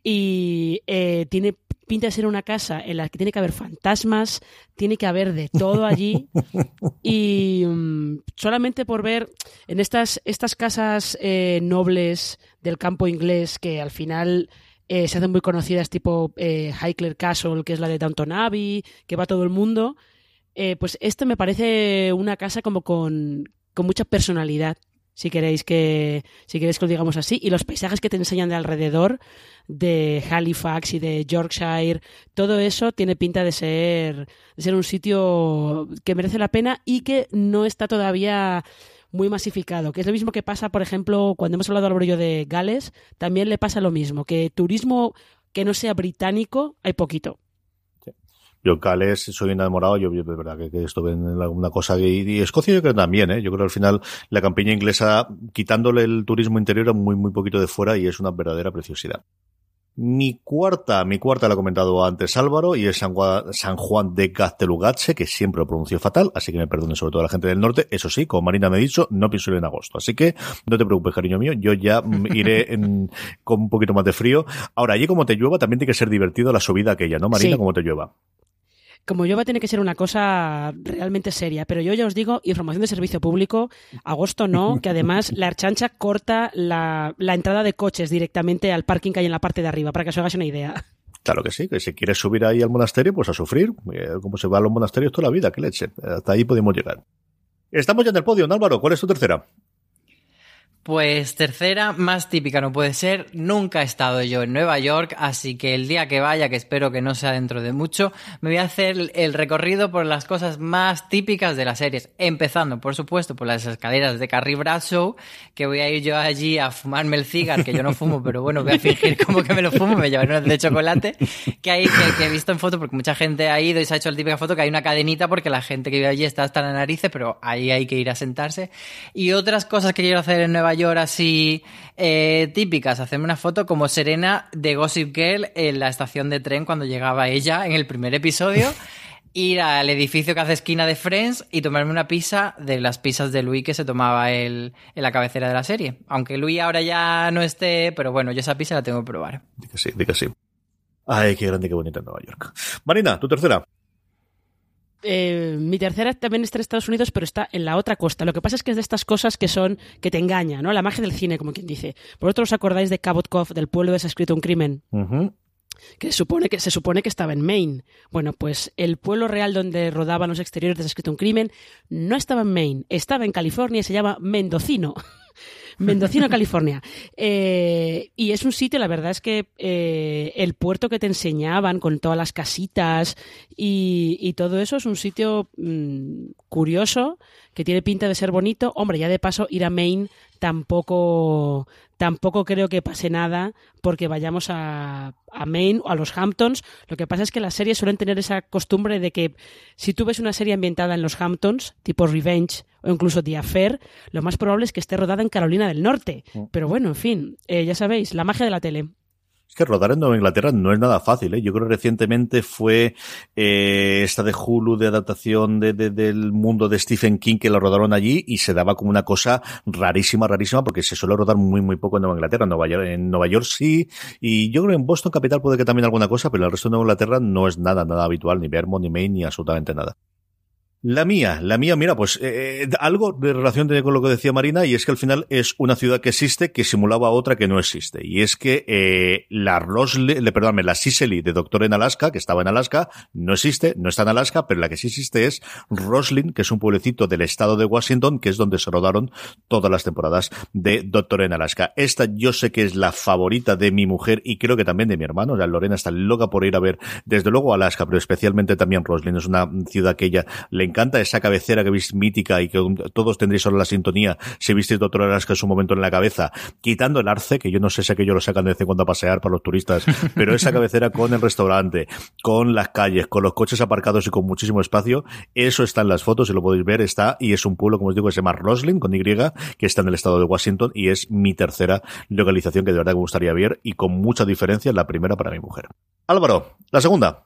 Y eh, tiene pinta de ser una casa en la que tiene que haber fantasmas, tiene que haber de todo allí. *laughs* y mm, solamente por ver en estas, estas casas eh, nobles del campo inglés que al final eh, se hacen muy conocidas tipo eh, Highclere Castle, que es la de Downton Abbey, que va todo el mundo. Eh, pues esto me parece una casa como con, con mucha personalidad, si queréis que si queréis que lo digamos así y los paisajes que te enseñan de alrededor de Halifax y de Yorkshire todo eso tiene pinta de ser de ser un sitio que merece la pena y que no está todavía muy masificado, que es lo mismo que pasa, por ejemplo, cuando hemos hablado al de Gales, también le pasa lo mismo, que turismo que no sea británico hay poquito. Yo Gales soy enamorado, yo de verdad que, estuve en alguna cosa y, Escocia yo creo también, ¿eh? yo creo que al final la campaña inglesa quitándole el turismo interior muy muy poquito de fuera y es una verdadera preciosidad. Mi cuarta, mi cuarta la ha comentado antes Álvaro y es San Juan, de Gaztelugatche, que siempre lo pronunció fatal, así que me perdone sobre todo la gente del norte. Eso sí, como Marina me ha dicho, no pienso ir en agosto. Así que no te preocupes, cariño mío, yo ya *laughs* iré con un poquito más de frío. Ahora, allí como te llueva, también tiene que ser divertido la subida aquella, ¿no, Marina? Como te llueva como yo va a tener que ser una cosa realmente seria, pero yo ya os digo, información de servicio público, agosto no, que además la Archancha corta la, entrada de coches directamente al parking que hay en la parte de arriba, para que os hagáis una idea. Claro que sí, que si quieres subir ahí al monasterio, pues a sufrir, eh, como se va a los monasterios toda la vida, que leche. Hasta ahí podemos llegar. Estamos ya en el podio, Álvaro? ¿Cuál es tu tercera? Pues tercera, más típica no puede ser. Nunca he estado yo en Nueva York, así que el día que vaya, que espero que no sea dentro de mucho, me voy a hacer el recorrido por las cosas más típicas de las series. Empezando, por supuesto, por las escaleras de Carrie Bradshaw, que voy a ir yo allí a fumarme el cigar, que yo no fumo, pero bueno, voy a fingir como que me lo fumo, me llevaré unos de chocolate, que, hay, que, he visto en foto, porque mucha gente ha ido y se ha hecho la típica foto, que hay una cadenita porque la gente que vive allí está hasta la narices, pero ahí hay que ir a sentarse. Y otras cosas que quiero hacer en Nueva York así eh, típicas, hacerme una foto como Serena de Gossip Girl en la estación de tren cuando llegaba ella en el primer episodio. *laughs* ir al edificio que hace esquina de Friends y tomarme una pizza de las pizzas de Louis que se tomaba él en la cabecera de la serie. Aunque Louis ahora ya no esté, pero bueno, yo esa pizza la tengo que probar. sí, sí. Ay, qué grande, qué bonita Nueva York. Marina, tu tercera. Eh, mi tercera también está en Estados Unidos, pero está en la otra costa. Lo que pasa es que es de estas cosas que son, que te engañan, ¿no? La magia del cine, como quien dice. ¿Vosotros os acordáis de Cabot Cove, del pueblo de Se escrito un crimen? Que se, supone que se supone que estaba en Maine. Bueno, pues el pueblo real donde rodaban los exteriores de Se escrito un crimen no estaba en Maine, estaba en California y se llama Mendocino. *laughs* Mendocino, California. Eh, y es un sitio, la verdad es que eh, el puerto que te enseñaban con todas las casitas y, todo eso es un sitio mm, curioso que tiene pinta de ser bonito. Hombre, ya de paso ir a Maine tampoco tampoco creo que pase nada porque vayamos a, a Maine o a los Hamptons. Lo que pasa es que las series suelen tener esa costumbre de que si tú ves una serie ambientada en los Hamptons, tipo Revenge o incluso The Affair, lo más probable es que esté rodada en Carolina del Norte. Mm. Pero bueno, en fin, eh, ya sabéis, la magia de la tele. Es que rodar en Nueva Inglaterra no es nada fácil, ¿eh? Yo creo que recientemente fue eh, esta de Hulu de adaptación de, de- del mundo de Stephen King que la rodaron allí y se daba como una cosa rarísima, rarísima, porque se suele rodar muy, muy poco en Nueva Inglaterra. En Nueva York, en Nueva York sí, y yo creo que en Boston capital puede que también alguna cosa, pero en el resto de Nueva Inglaterra no es nada, nada habitual, ni Vermont, ni Maine, ni absolutamente nada. La mía, la mía, mira, pues eh, algo de relación con lo que decía Marina y es que al final es una ciudad que existe que simulaba otra que no existe. Y es que eh, la Rosley, le, perdóname, la Cicely de Doctor en Alaska, que estaba en Alaska, no existe, no está en Alaska, pero la que sí existe es Roslyn, que es un pueblecito del estado de Washington, que es donde se rodaron todas las temporadas de Doctor en Alaska. Esta yo sé que es la favorita de mi mujer y creo que también de mi hermano, ya Lorena está loca por ir a ver, desde luego Alaska, pero especialmente también Roslyn, es una ciudad que ella le encanta esa cabecera que veis mítica y que todos tendréis ahora la sintonía si visteis Doctor Alaska en su momento en la cabeza, quitando el arce, que yo no sé si aquello lo sacan de vez en cuando a pasear para los turistas, *laughs* pero esa cabecera con el restaurante, con las calles, con los coches aparcados y con muchísimo espacio, eso está en las fotos y lo podéis ver, está, y es un pueblo, como os digo, que se llama Roslyn, con Y, que está en el estado de Washington y es mi tercera localización que de verdad me gustaría ver y con mucha diferencia la primera para mi mujer. Álvaro, la segunda.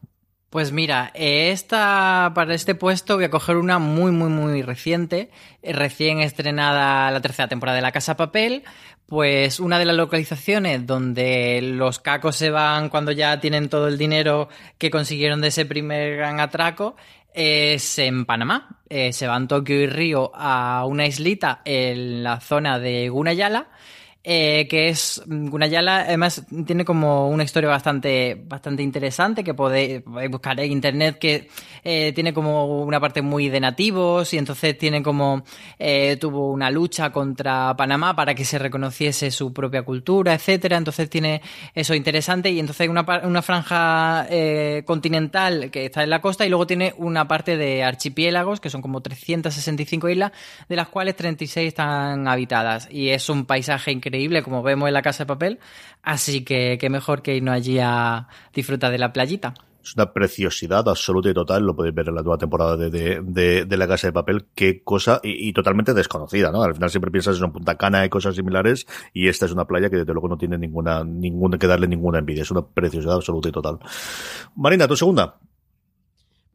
Pues mira, eh, esta, para este puesto voy a coger una muy, muy, muy reciente, eh, recién estrenada la tercera temporada de La Casa Papel, pues una de las localizaciones donde los cacos se van cuando ya tienen todo el dinero que consiguieron de ese primer gran atraco es en Panamá. Eh, se van Tokio y Río a una islita en la zona de Gunayala. Eh, que es Gunayala, además tiene como una historia bastante, bastante interesante que podéis, buscar en internet que eh, tiene como una parte muy de nativos y entonces tiene como eh, tuvo una lucha contra Panamá para que se reconociese su propia cultura, etcétera. Entonces tiene eso interesante y entonces una, una franja continental que está en la costa y luego tiene una parte de archipiélagos que son como 365 islas de las cuales 36 están habitadas y es un paisaje increíble como vemos en la casa de papel así que qué mejor que irnos allí a disfrutar de la playita Es una preciosidad absoluta y total, lo podéis ver en la nueva temporada de, de, de, La Casa de Papel, qué cosa, y, y, totalmente desconocida, ¿no? Al final siempre piensas en Punta Cana y cosas similares, y esta es una playa que desde luego no tiene ninguna, ninguna que darle ninguna envidia, es una preciosidad absoluta y total. Marina, tu segunda.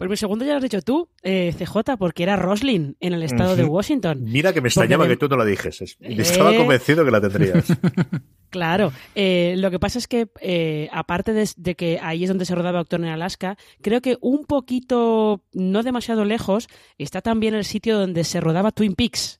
Pues mi segundo ya lo has dicho tú, eh, CJ, porque era Roslyn en el estado de Washington. Mira que me extrañaba Porque- que tú no la dijeses. Estaba Eh. convencido que la tendrías. *laughs* Claro, eh, lo que pasa es que eh, aparte de, de que ahí es donde se rodaba Doctor en Alaska, creo que un poquito, no demasiado lejos, está también el sitio donde se rodaba Twin Peaks.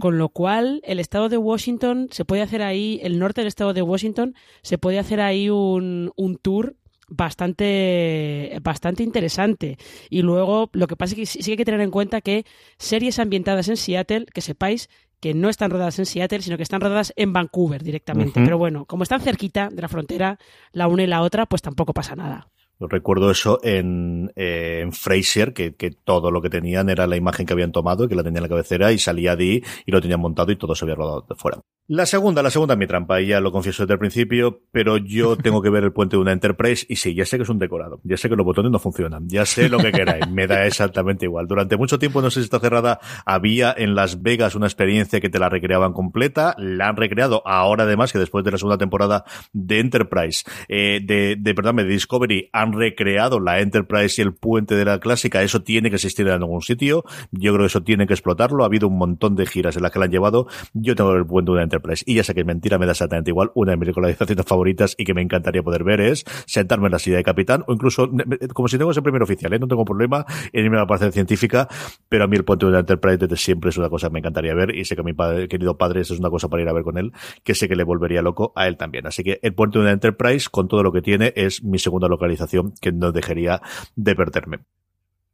Con lo cual, el estado de Washington se puede hacer ahí, el norte del estado de Washington, se puede hacer ahí un, un tour bastante, bastante interesante. Y luego, lo que pasa es que sí hay que tener en cuenta que series ambientadas en Seattle, que sepáis que no están rodadas en Seattle, sino que están rodadas en Vancouver directamente. Pero bueno, como están cerquita de la frontera, la una y la otra, pues tampoco pasa nada. Yo Recuerdo eso en, eh, en Frasier, que, que todo lo que tenían era la imagen que habían tomado, que la tenían en la cabecera y salía de ahí y lo tenían montado y todo se había rodado de fuera. La segunda, la segunda es mi trampa, y ya lo confieso desde el principio, pero yo *laughs* tengo que ver el puente de una Enterprise y sí, ya sé que es un decorado, ya sé que los botones no funcionan, ya sé lo que queráis, me da exactamente igual. Durante mucho tiempo, no sé si está cerrada, había en Las Vegas una experiencia que te la recreaban completa, la han recreado ahora además que después de la segunda temporada de Enterprise, eh, de, de, perdón, de Discovery, han recreado la Enterprise y el puente de la clásica, eso tiene que existir en algún sitio, yo creo que eso tiene que explotarlo, ha habido un montón de giras en las que la han llevado, yo tengo el puente de una Enterprise. Y ya sé que es mentira, me da exactamente igual, una de mis localizaciones favoritas y que me encantaría poder ver es sentarme en la silla de capitán o incluso como si tengo ese primer oficial, ¿eh? no tengo problema en irme a la parte científica, pero a mí el puente de una Enterprise desde siempre es una cosa que me encantaría ver y sé que a mi padre, querido padre eso es una cosa para ir a ver con él, que sé que le volvería loco a él también. Así que el puente de una Enterprise con todo lo que tiene es mi segunda localización que no dejaría de perderme.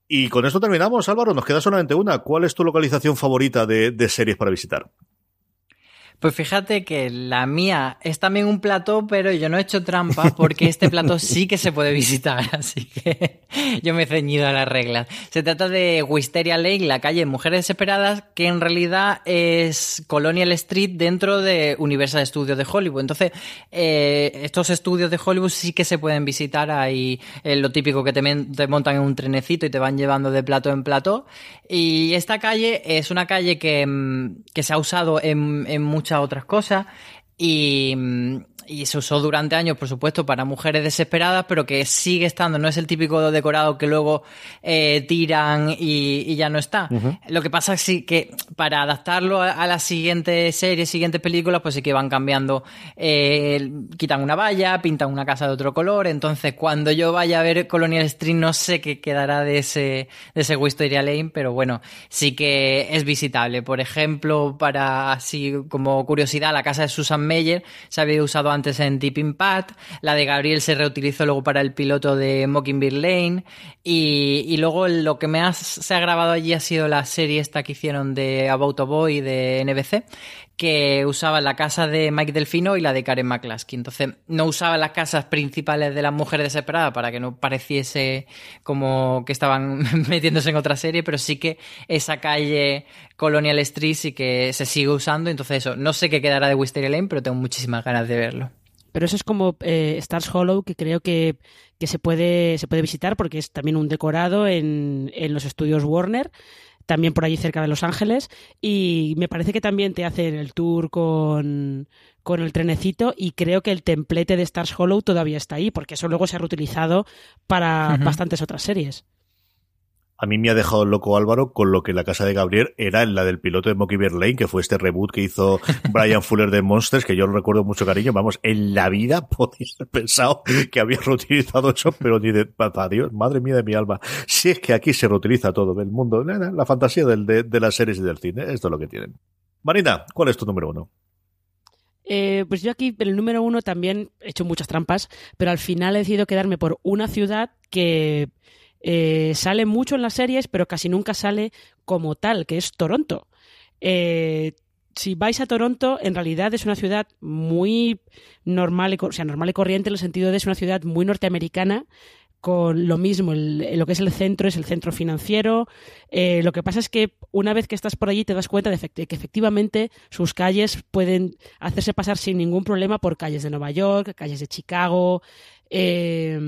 Y con esto terminamos, Álvaro. Nos queda solamente una. ¿Cuál es tu localización favorita de, de series para visitar? Pues fíjate que la mía es también un plató, pero yo no he hecho trampa porque este plató *laughs* sí que se puede visitar, *laughs* así que yo me he ceñido a las reglas. Se trata de Wisteria Lake, la calle Mujeres Desesperadas, que en realidad es Colonial Street dentro de Universal Studios de Hollywood. Entonces, eh, estos estudios de Hollywood sí que se pueden visitar. Hay eh, lo típico que te, te montan en un trenecito y te van llevando de plato en plato. Y esta calle es una calle que, mm, que se ha usado en, en muchos muchas otras cosas y, mm, y se usó durante años, por supuesto, para mujeres desesperadas, pero que sigue estando, no es el típico decorado que luego eh, tiran y, ya no está. Lo que pasa es que para adaptarlo a, las siguientes series, siguientes películas, pues sí que van cambiando, eh, quitan una valla, pintan una casa de otro color, entonces cuando yo vaya a ver Colonial Stream no sé qué quedará de ese, de ese Wisteria Lane, pero bueno, sí que es visitable. Por ejemplo, para así como curiosidad, la casa de Susan Meyer se había usado antes en Deep Impact, la de Gabriel se reutilizó luego para el piloto de Mockingbird Lane y, luego lo que me se ha grabado allí ha sido la serie esta que hicieron de About a Boy de NBC, que usaba la casa de Mike Delfino y la de Karen McCluskey. Entonces, no usaba las casas principales de las mujeres desesperadas para que no pareciese como que estaban *laughs* metiéndose en otra serie, pero sí que esa calle Colonial Street sí que se sigue usando. Entonces, eso, no sé qué quedará de Wisteria Lane, pero tengo muchísimas ganas de verlo. Pero eso es como eh, Stars Hollow, que creo que, se, puede, se puede visitar porque es también un decorado en, en los estudios Warner también por allí cerca de Los Ángeles. Y me parece que también te hacen el tour con, con el trenecito y creo que el templete de Stars Hollow todavía está ahí, porque eso luego se ha reutilizado para bastantes otras series a mí me ha dejado loco Álvaro con lo que la casa de Gabriel era en la del piloto de Mockingbird Lane, que fue este reboot que hizo *laughs* Brian Fuller de Monsters, que yo lo recuerdo mucho cariño. Vamos, en la vida *laughs* podía haber pensado que había reutilizado eso, pero ni de Dios, madre mía de mi alma. Si es que aquí se reutiliza todo el mundo, la fantasía del, de, las series y del cine, esto es lo que tienen. Marina, ¿cuál es tu número uno? Eh, pues yo aquí, en el número uno, también he hecho muchas trampas, pero al final he decidido quedarme por una ciudad que eh, sale mucho en las series, pero casi nunca sale como tal, que es Toronto. Eh, si vais a Toronto, en realidad es una ciudad muy normal y, o sea, normal y corriente en el sentido de es una ciudad muy norteamericana con lo mismo, lo que es el centro es el centro financiero. Eh, lo que pasa es que una vez que estás por allí te das cuenta de, que efectivamente sus calles pueden hacerse pasar sin ningún problema por calles de Nueva York, calles de Chicago, eh,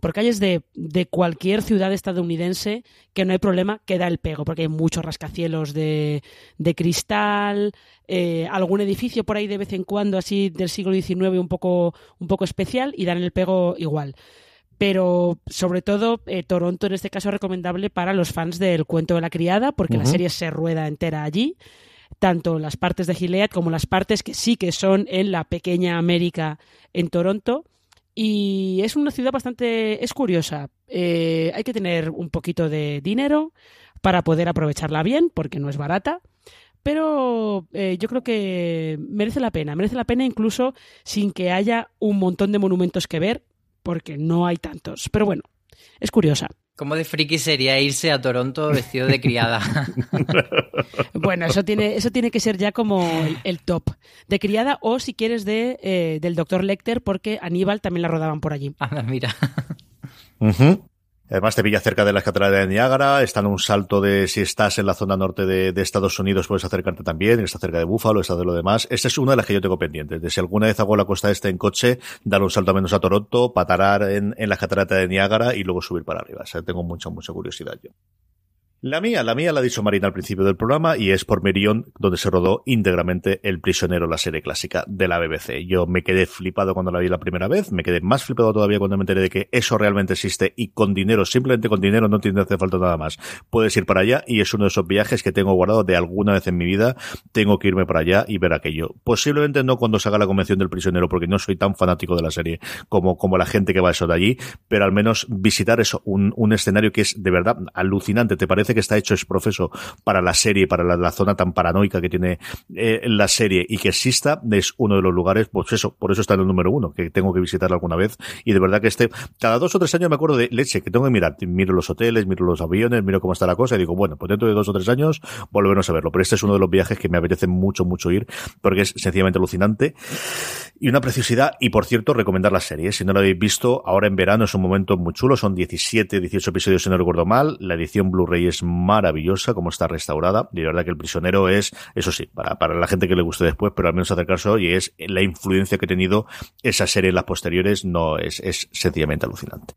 por calles de, cualquier ciudad estadounidense que no hay problema que da el pego, porque hay muchos rascacielos de, cristal, eh, algún edificio por ahí de vez en cuando así del siglo XIX un poco, un poco especial y dan el pego igual. Pero sobre todo eh, Toronto en este caso es recomendable para los fans del cuento de la criada porque la serie se rueda entera allí. Tanto las partes de Gilead como las partes que sí que son en la pequeña América en Toronto y es una ciudad bastante es curiosa eh, hay que tener un poquito de dinero para poder aprovecharla bien porque no es barata pero eh, yo creo que merece la pena, merece la pena incluso sin que haya un montón de monumentos que ver, porque no hay tantos. Pero bueno, es curiosa. ¿Cómo de friki sería irse a Toronto vestido de criada? *laughs* bueno, eso tiene, eso tiene que ser ya como el, top. De criada o si quieres de, eh, del doctor Lecter, porque Aníbal también la rodaban por allí. Ah, mira. Además te pilla cerca de las cataratas de Niágara, está en un salto de si estás en la zona norte de, Estados Unidos puedes acercarte también, está cerca de Búfalo, está de lo demás. Esa es una de las que yo tengo pendientes, de si alguna vez hago la costa este en coche, dar un salto menos a Toronto, patarar en, en las cataratas de Niágara y luego subir para arriba. O sea, tengo mucha, mucha curiosidad yo. La mía, la mía la ha dicho Marina al principio del programa y es por Merion, donde se rodó íntegramente El prisionero, la serie clásica de la BBC. Yo me quedé flipado cuando la vi la primera vez, me quedé más flipado todavía cuando me enteré de que eso realmente existe y con dinero, simplemente con dinero, no tiene hace falta nada más. Puedes ir para allá y es uno de esos viajes que tengo guardado de alguna vez en mi vida. Tengo que irme para allá y ver aquello. Posiblemente no cuando se haga la convención del prisionero, porque no soy tan fanático de la serie como, como la gente que va a eso de allí, pero al menos visitar eso, un, un escenario que es de verdad alucinante. ¿Te parece que está hecho es profeso para la serie, para la, zona tan paranoica que tiene eh, la serie y que exista, es uno de los lugares, pues eso, por eso está en el número uno, que tengo que visitarlo alguna vez. Y de verdad que este, cada dos o tres años me acuerdo de leche, que tengo que mirar, miro los hoteles, miro los aviones, miro cómo está la cosa y digo, bueno, pues dentro de dos o tres años volveremos a verlo, pero este es uno de los viajes que me apetece mucho, mucho ir porque es sencillamente alucinante y una preciosidad. Y por cierto recomendar la serie, si no la habéis visto, ahora en verano es un momento muy chulo, son 17, 18 episodios si no recuerdo mal, la edición Blu-ray es maravillosa como está restaurada. Y de verdad que el prisionero es, eso sí, para, para la gente que le guste después, pero al menos acercarse hoy es la influencia que ha tenido esa serie en las posteriores, no es, es sencillamente alucinante.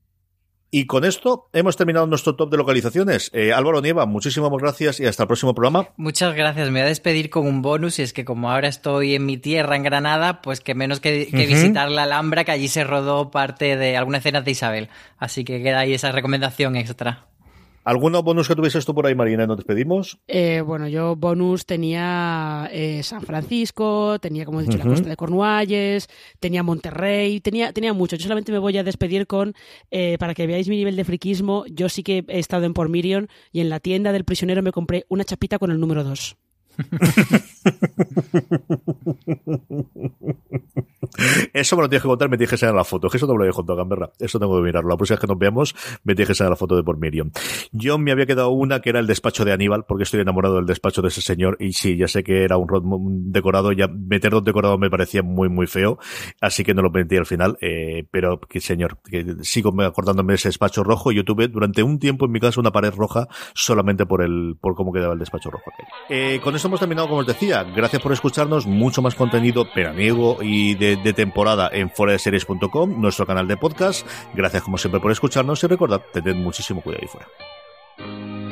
Y con esto hemos terminado nuestro top de localizaciones. Eh, Álvaro Nieva, muchísimas gracias y hasta el próximo programa. Muchas gracias. Me voy a despedir con un bonus y es que como ahora estoy en mi tierra, en Granada, pues que menos que, que visitar la Alhambra, que allí se rodó parte de alguna escena de Isabel. Así que queda ahí esa recomendación extra. ¿Alguno bonus que tuvieses tú por ahí, Marina? ¿Nos despedimos? Eh, bueno, yo bonus tenía eh, San Francisco, tenía, como he dicho, la costa de Cornualles, tenía Monterrey, tenía, tenía mucho. Yo solamente me voy a despedir con, eh, para que veáis mi nivel de friquismo, yo sí que he estado en Pormirion y en la tienda del prisionero me compré una chapita con el número 2. *laughs* Eso me lo tienes que contar, me tienes que enseñar la foto. Eso no me lo he contado, Gamberra. Eso tengo que mirarlo. La próxima vez que nos veamos, me tienes que enseñar la foto de por Miriam. Yo me había quedado una que era el despacho de Aníbal, porque estoy enamorado del despacho de ese señor. Y sí, ya sé que era un, decorado, ya meter dos decorados me parecía muy, muy feo. Así que no lo metí al final. Eh, pero, que señor, que sigo acordándome de ese despacho rojo. Yo tuve durante un tiempo en mi casa una pared roja solamente por el, por cómo quedaba el despacho rojo. Eh, con esto hemos terminado, como os decía. Gracias por escucharnos. Mucho más contenido peraniego y de, de temporada en foradeseries.com, nuestro canal de podcast. Gracias como siempre por escucharnos y recordad, tened muchísimo cuidado ahí fuera.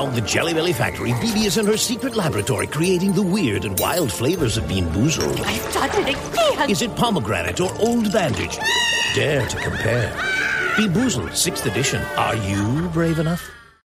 Underground the Jelly Belly factory, BB is in her secret laboratory creating the weird and wild flavors of Bean Boozled. I've done it again! Is it pomegranate or old bandage? Dare to compare. Bean Boozled, 6th edition. Are you brave enough?